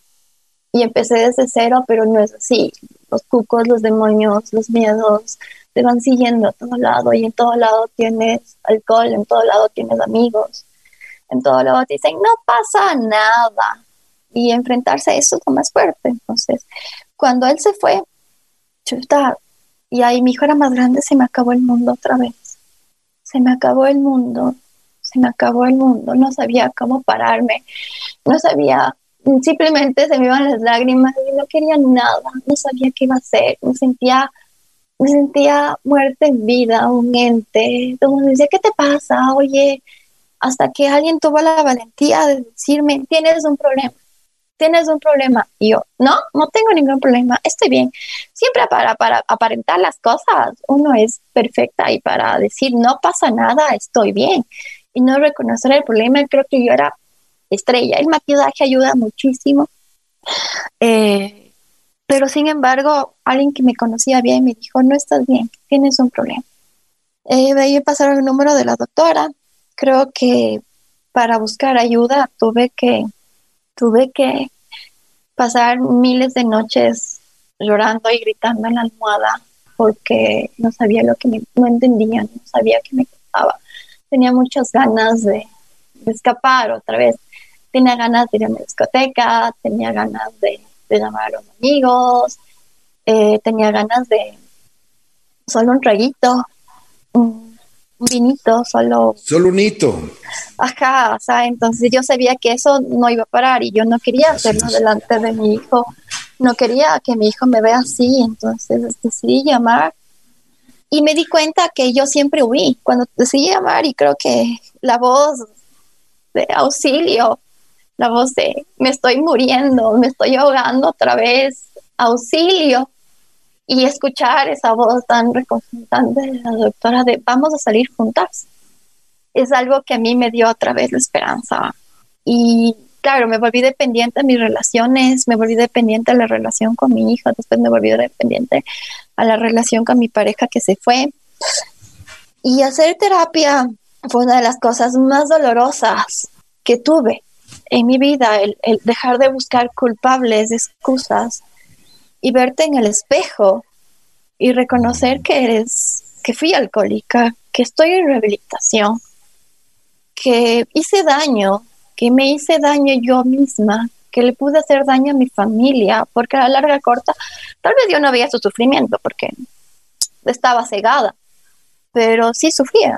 y empecé desde cero, pero no es así. Los cucos, los demonios, los miedos, te van siguiendo a todo lado y en todo lado tienes alcohol, en todo lado tienes amigos, en todo lado te dicen, no pasa nada. Y enfrentarse a eso es más fuerte. Entonces, cuando él se fue, chuta, y ahí mi hijo era más grande, se me acabó el mundo otra vez. Se me acabó el mundo, se me acabó el mundo, no sabía cómo pararme, no sabía, simplemente se me iban las lágrimas y no quería nada, no sabía qué iba a hacer, me sentía me sentía muerta en vida, un ente. Todo me decía, ¿qué te pasa? Oye, hasta que alguien tuvo la valentía de decirme, tienes un problema, tienes un problema. Y yo, no, no tengo ningún problema, estoy bien. Siempre para, para aparentar las cosas, uno es perfecta y para decir, no pasa nada, estoy bien. Y no reconocer el problema, creo que yo era estrella. El maquillaje ayuda muchísimo. Eh, pero sin embargo, alguien que me conocía bien me dijo, no estás bien, tienes un problema. Eh, de ahí pasaron el número de la doctora. Creo que para buscar ayuda tuve que, tuve que pasar miles de noches llorando y gritando en la almohada porque no sabía lo que me, no entendía, no sabía qué me pasaba. Tenía muchas ganas de, de escapar otra vez. Tenía ganas de ir a la discoteca, tenía ganas de de llamar a los amigos, eh, tenía ganas de solo un traguito, un, vinito, solo... Solo un hito. Ajá, o sea, entonces yo sabía que eso no iba a parar y yo no quería hacerlo delante de mi hijo, no quería que mi hijo me vea así, entonces decidí llamar y me di cuenta que yo siempre huí. Cuando decidí llamar y creo que la voz de auxilio la voz de me estoy muriendo, me estoy ahogando otra vez, auxilio. Y escuchar esa voz tan reconfortante de la doctora de vamos a salir juntas, es algo que a mí me dio otra vez la esperanza. Y claro, me volví dependiente de mis relaciones, me volví dependiente de la relación con mi hijo, después me volví dependiente a la relación con mi pareja que se fue. Y hacer terapia fue una de las cosas más dolorosas que tuve en mi vida, el, dejar de buscar culpables, excusas y verte en el espejo y reconocer que eres, que fui alcohólica, que estoy en rehabilitación, que hice daño, que me hice daño yo misma, que le pude hacer daño a mi familia, porque a la larga corta, tal vez yo no veía su sufrimiento porque estaba cegada, pero sí sufría.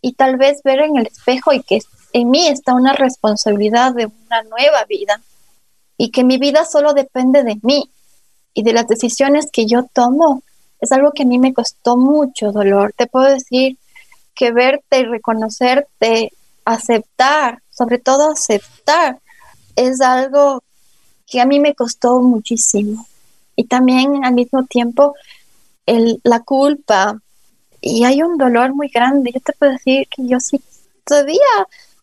Y tal vez ver en el espejo y que en mí está una responsabilidad de una nueva vida y que mi vida solo depende de mí y de las decisiones que yo tomo, es algo que a mí me costó mucho dolor. Te puedo decir que verte y reconocerte, aceptar, sobre todo aceptar, es algo que a mí me costó muchísimo. Y también al mismo tiempo el, la culpa. Y hay un dolor muy grande. Yo te puedo decir que yo sí todavía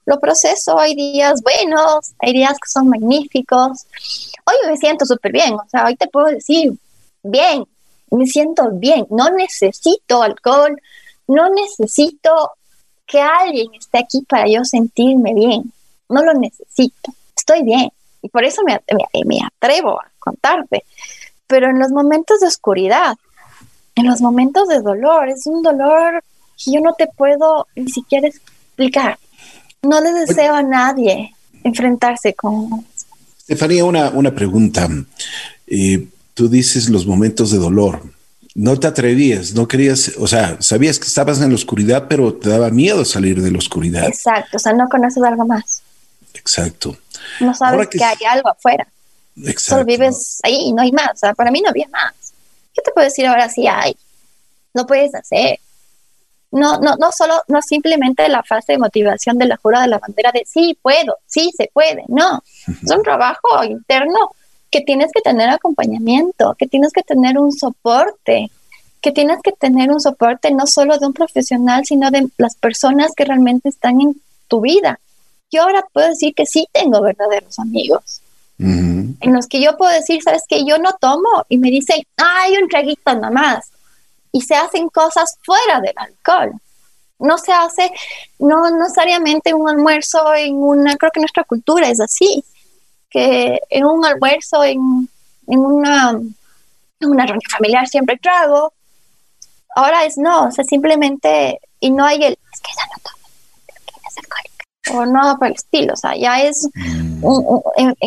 lo proceso. Hay días buenos, hay días que son magníficos. Hoy me siento súper bien. O sea, hoy te puedo decir bien, me siento bien. No necesito alcohol, no necesito que alguien esté aquí para yo sentirme bien. No lo necesito. Estoy bien. Y por eso me, me, atrevo a contarte. Pero en los momentos de oscuridad, en los momentos de dolor, es un dolor que yo no te puedo ni siquiera explicar. No le deseo a nadie enfrentarse con... Estefanía, una, una pregunta. Eh, tú dices los momentos de dolor no te atrevías, no querías, o sea, sabías que estabas en la oscuridad, pero te daba miedo salir de la oscuridad. Exacto, o sea, no conoces algo más. Exacto. No sabes que, hay algo afuera. Exacto. Solo vives ahí y no hay más. O sea, para mí no había más. ¿Qué te puedo decir ahora sí hay? No puedes hacer. No, no, no solo, no simplemente la fase de motivación de la jura de la bandera de sí puedo, sí se puede. No, es un trabajo interno que tienes que tener acompañamiento, que tienes que tener un soporte, que tienes que tener un soporte no solo de un profesional, sino de las personas que realmente están en tu vida. Yo ahora puedo decir que sí tengo verdaderos amigos, en los que yo puedo decir, sabes que yo no tomo y me dicen, hay un traguito nada más. Y se hacen cosas fuera del alcohol. No se hace, no necesariamente un almuerzo en una, creo que nuestra cultura es así que en un almuerzo, en, en una, en una reunión familiar siempre trago. Ahora es no, o sea, simplemente, y no hay el, es que ya no toma, es alcohólica, o no por el estilo, o sea, ya es mm.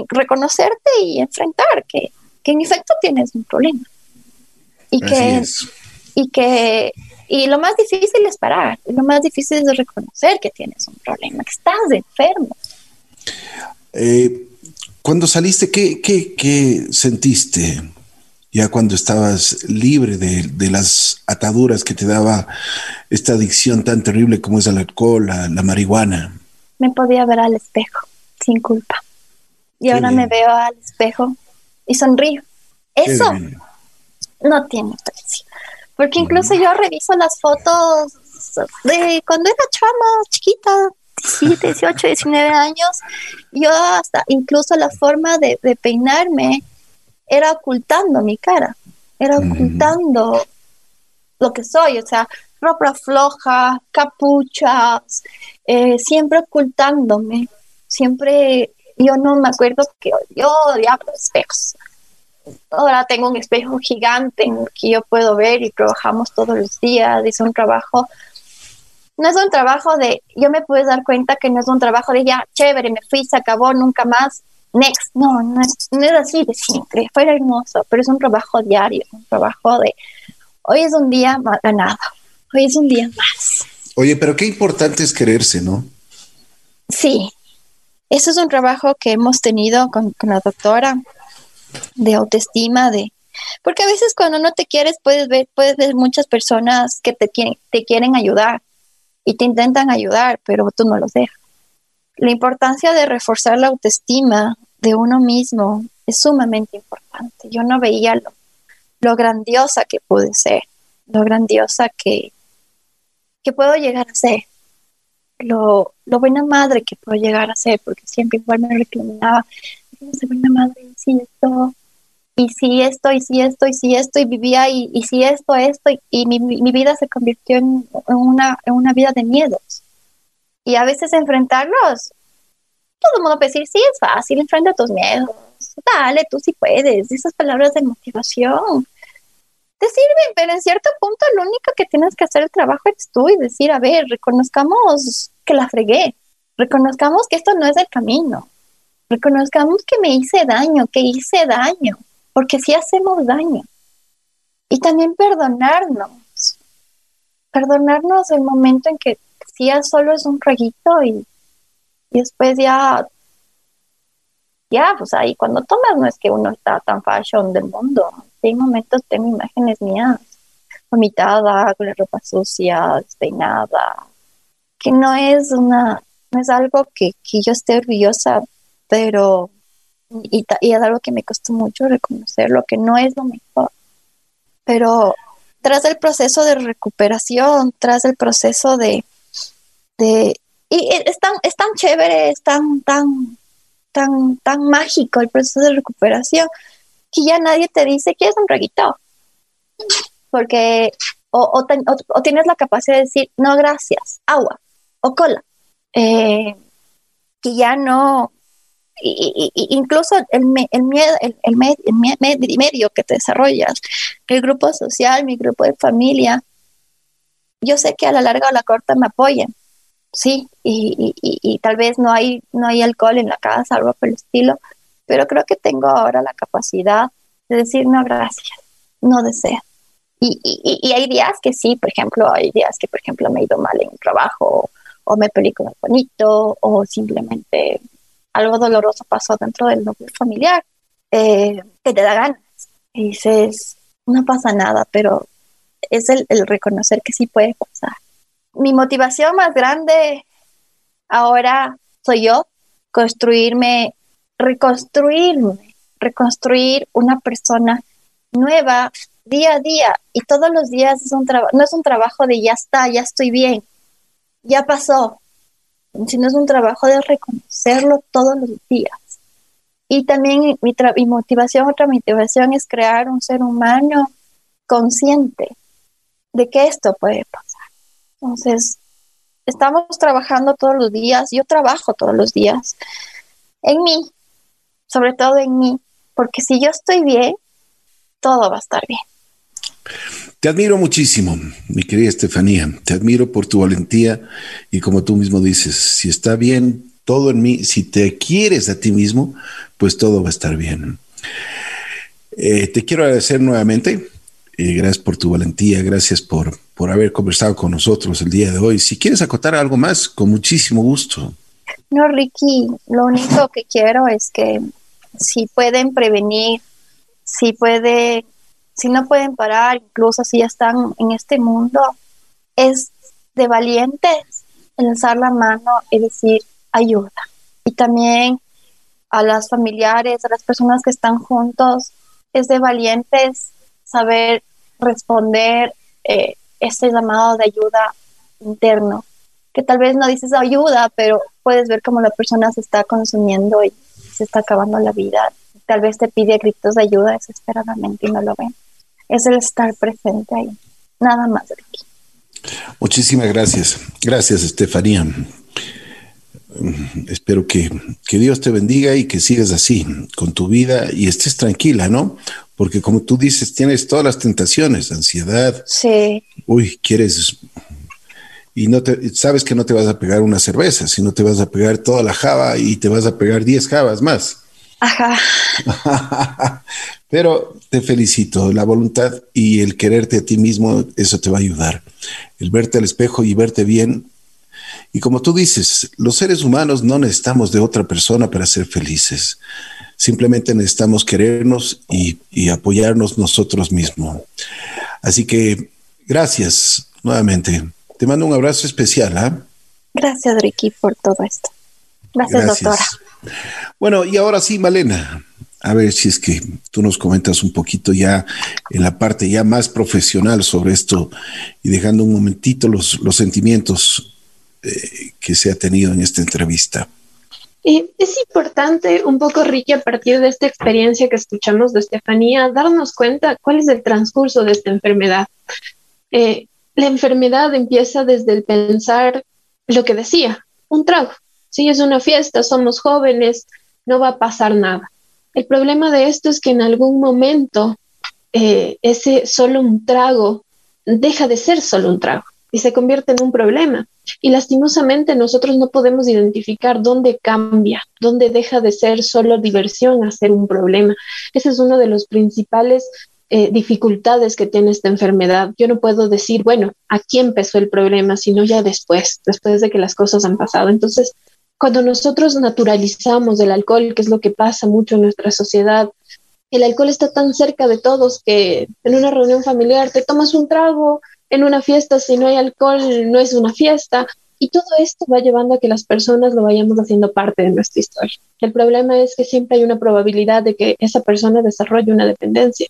reconocerte y enfrentar que, que en efecto tienes un problema. Y que, y que, y lo más difícil es parar, lo más difícil es reconocer que tienes un problema, que estás enfermo. Eh, cuando saliste, ¿qué, qué, qué sentiste? Ya cuando estabas libre de, de, las ataduras que te daba esta adicción tan terrible como es el alcohol, la, la marihuana. Me podía ver al espejo, sin culpa. Y ahora me veo al espejo y sonrío. Eso no tiene precio. Porque incluso yo reviso las fotos de cuando era chama, chiquita, 17, 18, 19 años, yo hasta incluso la forma de, peinarme era ocultando mi cara, era ocultando lo que soy, o sea, ropa floja, capuchas, eh, siempre ocultándome, siempre, yo no me acuerdo que yo odiaba los espejos. Ahora tengo un espejo gigante en el que yo puedo ver y trabajamos todos los días, es un trabajo no es un trabajo de, yo me puedo dar cuenta que no es un trabajo de ya, chévere, me fui, se acabó, nunca más, next. No, no es, no es así de siempre, fue hermoso, pero es un trabajo diario, un trabajo de, hoy es un día más ganado, hoy es un día más. Oye, pero qué importante es quererse, ¿no? Sí, eso es un trabajo que hemos tenido con, con la doctora de autoestima, de, porque a veces cuando no te quieres puedes ver, puedes ver muchas personas que te quieren, te quieren ayudar, y te intentan ayudar, pero tú no los dejas. La importancia de reforzar la autoestima de uno mismo es sumamente importante. Yo no veía lo, lo grandiosa que pude ser, lo grandiosa que, que puedo llegar a ser. lo, lo buena madre que puedo llegar a ser, porque siempre igual me reclamaba, no soy buena madre, esto, y si esto, y si esto, y si esto, y vivía, y, y si esto, esto, y, mi, mi, vida se convirtió en, una, en una vida de miedos. Y a veces enfrentarlos, todo el mundo puede decir, sí, es fácil, enfrenta tus miedos, dale, tú sí puedes, esas palabras de motivación te sirven, pero en cierto punto lo único que tienes que hacer el trabajo eres tú y decir, a ver, reconozcamos que la fregué, reconozcamos que esto no es el camino, reconozcamos que me hice daño, que hice daño, porque sí hacemos daño. Y también perdonarnos, perdonarnos el momento en que si ya solo es un reguito y, y después ya ya, pues ahí cuando tomas no es que uno está tan fashion del mundo. Hay momentos, tengo imágenes mías vomitada, con la ropa sucia, despeinada, que no es una, no es algo que, que yo esté orgullosa, pero, y, y, es algo que me costó mucho reconocerlo, que no es lo mejor. Pero tras el proceso de recuperación, tras el proceso de, de y es tan, es tan chévere, es tan, tan, tan, tan mágico el proceso de recuperación que ya nadie te dice que es un reguito. Porque o, o, tienes la capacidad de decir, no, gracias, agua o cola. Eh, que ya no, y, incluso el, el, miedo, el, el, medio que te desarrollas, el grupo social, mi grupo de familia, yo sé que a la larga o a la corta me apoyan, sí, y, y, y, tal vez no hay, no hay alcohol en la casa, algo por el estilo, pero creo que tengo ahora la capacidad de decir no, gracias, no deseo. Y, y, hay días que sí, por ejemplo, hay días que, por ejemplo, me he ido mal en el trabajo, o me peleé con el bonito, o simplemente algo doloroso pasó dentro del núcleo familiar, eh, que te da ganas. Y dices, no pasa nada, pero es el, el reconocer que sí puede pasar mi motivación más grande ahora soy yo, construirme, reconstruirme, reconstruir una persona nueva día a día. Y todos los días es un no es un trabajo de ya está, ya estoy bien, ya pasó, sino es un trabajo de reconocerlo todos los días. Y también mi, mi motivación, otra motivación es crear un ser humano consciente de que esto puede pasar entonces, estamos trabajando todos los días, yo trabajo todos los días en mí, sobre todo en mí, porque si yo estoy bien, todo va a estar bien. Te admiro muchísimo, mi querida Estefanía. Te admiro por tu valentía y como tú mismo dices, si está bien todo en mí, si te quieres a ti mismo, pues todo va a estar bien. Eh, te quiero agradecer nuevamente eh, gracias por tu valentía, gracias por, por haber conversado con nosotros el día de hoy. Si quieres acotar algo más, con muchísimo gusto. No, Ricky, lo único que quiero es que si pueden prevenir, si puede, si no pueden parar, incluso si ya están en este mundo, es de valientes alzar la mano y decir ayuda. Y también a las familiares, a las personas que están juntos, es de valientes saber responder eh, ese llamado de ayuda interno, que tal vez no dices ayuda, pero puedes ver cómo la persona se está consumiendo y se está acabando la vida. Tal vez te pide gritos de ayuda desesperadamente y no lo ven. Es el estar presente ahí. Nada más, Ricky. Muchísimas gracias. Gracias, Estefanía. Espero que, que, Dios te bendiga y que sigas así con tu vida y estés tranquila, ¿no? Porque como tú dices, tienes todas las tentaciones, ansiedad. Sí. Uy, quieres y no te sabes que no te vas a pegar una cerveza, sino te vas a pegar toda la java y te vas a pegar 10 javas más. Ajá. Pero te felicito, la voluntad y el quererte a ti mismo, eso te va a ayudar. El verte al espejo y verte bien y como tú dices, los seres humanos no necesitamos de otra persona para ser felices. Simplemente necesitamos querernos y, apoyarnos nosotros mismos. Así que gracias nuevamente. Te mando un abrazo especial. ¿ah? Gracias, Ricky, por todo esto. Gracias, doctora. Bueno, y ahora sí, Malena, a ver si es que tú nos comentas un poquito ya en la parte ya más profesional sobre esto y dejando un momentito los, los sentimientos eh, que se ha tenido en esta entrevista. es importante un poco, Ricky, a partir de esta experiencia que escuchamos de Estefanía, darnos cuenta cuál es el transcurso de esta enfermedad. Eh, la enfermedad empieza desde el pensar lo que decía, un trago. Si es una fiesta, somos jóvenes, no va a pasar nada. El problema de esto es que en algún momento eh, ese solo un trago deja de ser solo un trago y se convierte en un problema. Y lastimosamente nosotros no podemos identificar dónde cambia, dónde deja de ser solo diversión a ser un problema. Ese es uno de los principales eh, dificultades que tiene esta enfermedad. Yo no puedo decir, bueno, aquí empezó el problema, sino ya después, después de que las cosas han pasado. Entonces, cuando nosotros naturalizamos el alcohol, que es lo que pasa mucho en nuestra sociedad, el alcohol está tan cerca de todos que en una reunión familiar te tomas un trago, en una fiesta si no hay alcohol no es una fiesta. Y todo esto va llevando a que las personas lo vayamos haciendo parte de nuestra historia. El problema es que siempre hay una probabilidad de que esa persona desarrolle una dependencia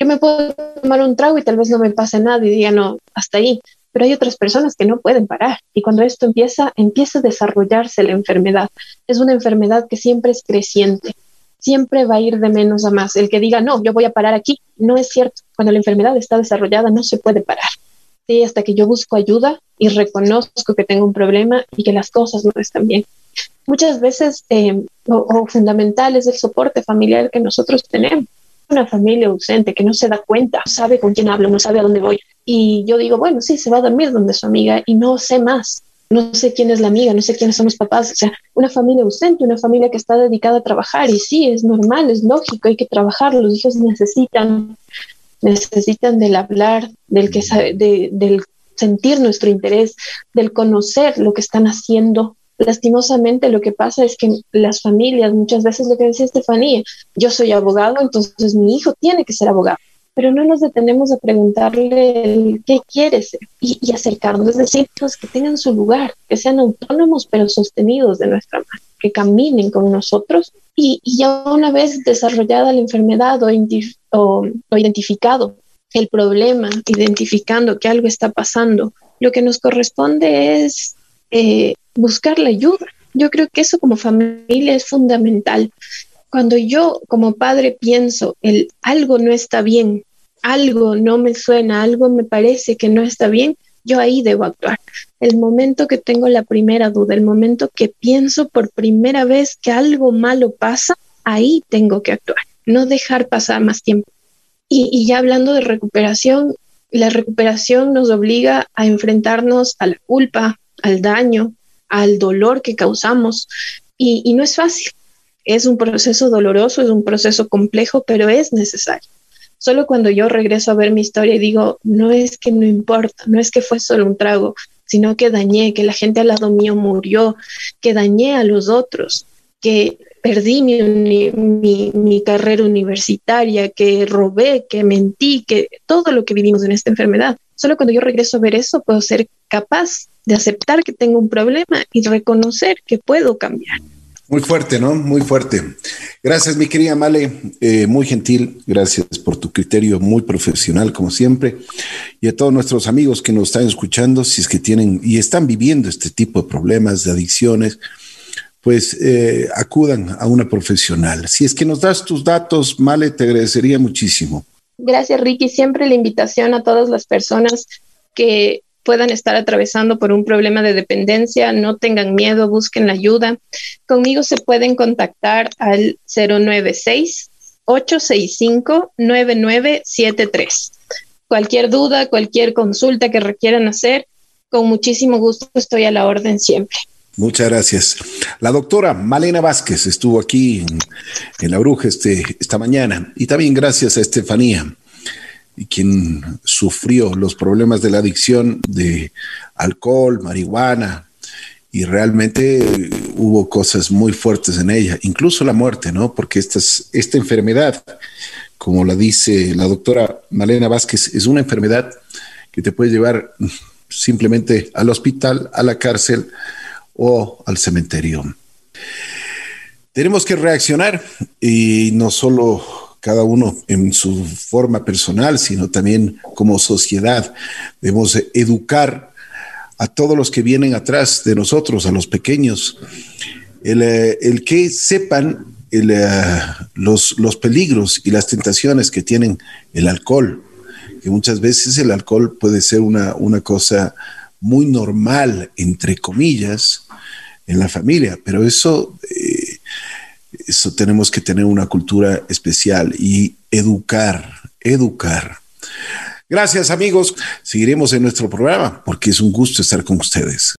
yo me puedo tomar un trago y tal vez no me pase nada y diga, no, hasta ahí. Pero hay otras personas que no pueden parar. Y cuando esto empieza, empieza a desarrollarse la enfermedad. Es una enfermedad que siempre es creciente. Siempre va a ir de menos a más. El que diga, no, yo voy a parar aquí, no es cierto. Cuando la enfermedad está desarrollada, no se puede parar. Sí, hasta que yo busco ayuda y reconozco que tengo un problema y que las cosas no están bien. Muchas veces, eh, o fundamental es el soporte familiar que nosotros tenemos una familia ausente que no se da cuenta, sabe con quién hablo, no sabe a dónde voy. Y yo digo, bueno, sí, se va a dormir donde su amiga y no sé más. No sé quién es la amiga, no sé quiénes son los papás. O sea, una familia ausente, una familia que está dedicada a trabajar. Y sí, es normal, es lógico, hay que trabajar. Los hijos necesitan, necesitan del hablar, del, que sabe, del sentir nuestro interés, del conocer lo que están haciendo lastimosamente lo que pasa es que las familias, muchas veces lo que decía Estefanía, yo soy abogado, entonces mi hijo tiene que ser abogado, pero no nos detenemos a preguntarle qué quiere ser y, acercarnos, es decir, pues, que tengan su lugar, que sean autónomos pero sostenidos de nuestra mano, que caminen con nosotros y, ya una vez desarrollada la enfermedad o, o identificado el problema, identificando que algo está pasando, lo que nos corresponde es eh, buscar la ayuda. Yo creo que eso como familia es fundamental. Cuando yo como padre pienso, el algo no está bien, algo no me suena, algo me parece que no está bien, yo ahí debo actuar. El momento que tengo la primera duda, el momento que pienso por primera vez que algo malo pasa, ahí tengo que actuar, no dejar pasar más tiempo. Y, y ya hablando de recuperación, la recuperación nos obliga a enfrentarnos a la culpa, al daño, al dolor que causamos. Y, no es fácil. Es un proceso doloroso, es un proceso complejo, pero es necesario. Solo cuando yo regreso a ver mi historia y digo, no es que no importa, no es que fue solo un trago, sino que dañé, que la gente al lado mío murió, que dañé a los otros, que perdí mi, mi, mi, carrera universitaria, que robé, que mentí, que todo lo que vivimos en esta enfermedad. Solo cuando yo regreso a ver eso puedo ser capaz de aceptar que tengo un problema y reconocer que puedo cambiar. Muy fuerte, ¿no? Muy fuerte. Gracias, mi querida Male, eh, muy gentil. Gracias por tu criterio muy profesional, como siempre. Y a todos nuestros amigos que nos están escuchando, si es que tienen y están viviendo este tipo de problemas, de adicciones, pues eh, acudan a una profesional. Si es que nos das tus datos, Male, te agradecería muchísimo. Gracias, Ricky. Siempre la invitación a todas las personas que puedan estar atravesando por un problema de dependencia, no tengan miedo, busquen la ayuda. Conmigo se pueden contactar al 096 865 9973. Cualquier duda, cualquier consulta que requieran hacer, con muchísimo gusto estoy a la orden siempre. Muchas gracias. La doctora Malena Vázquez estuvo aquí en, La Bruja este, esta mañana y también gracias a Estefanía quien sufrió los problemas de la adicción de alcohol, marihuana, y realmente hubo cosas muy fuertes en ella, incluso la muerte, ¿no? Porque esta, esta enfermedad, como la dice la doctora Malena Vázquez, es una enfermedad que te puede llevar simplemente al hospital, a la cárcel o al cementerio. Tenemos que reaccionar y no solo cada uno en su forma personal, sino también como sociedad. Debemos educar a todos los que vienen atrás de nosotros, a los pequeños, el, eh, que sepan eh, los, los peligros y las tentaciones que tienen el alcohol, que muchas veces el alcohol puede ser una, una cosa muy normal, entre comillas, en la familia, pero eso, eh, eso tenemos que tener una cultura especial y educar, educar. Gracias amigos, seguiremos en nuestro programa porque es un gusto estar con ustedes.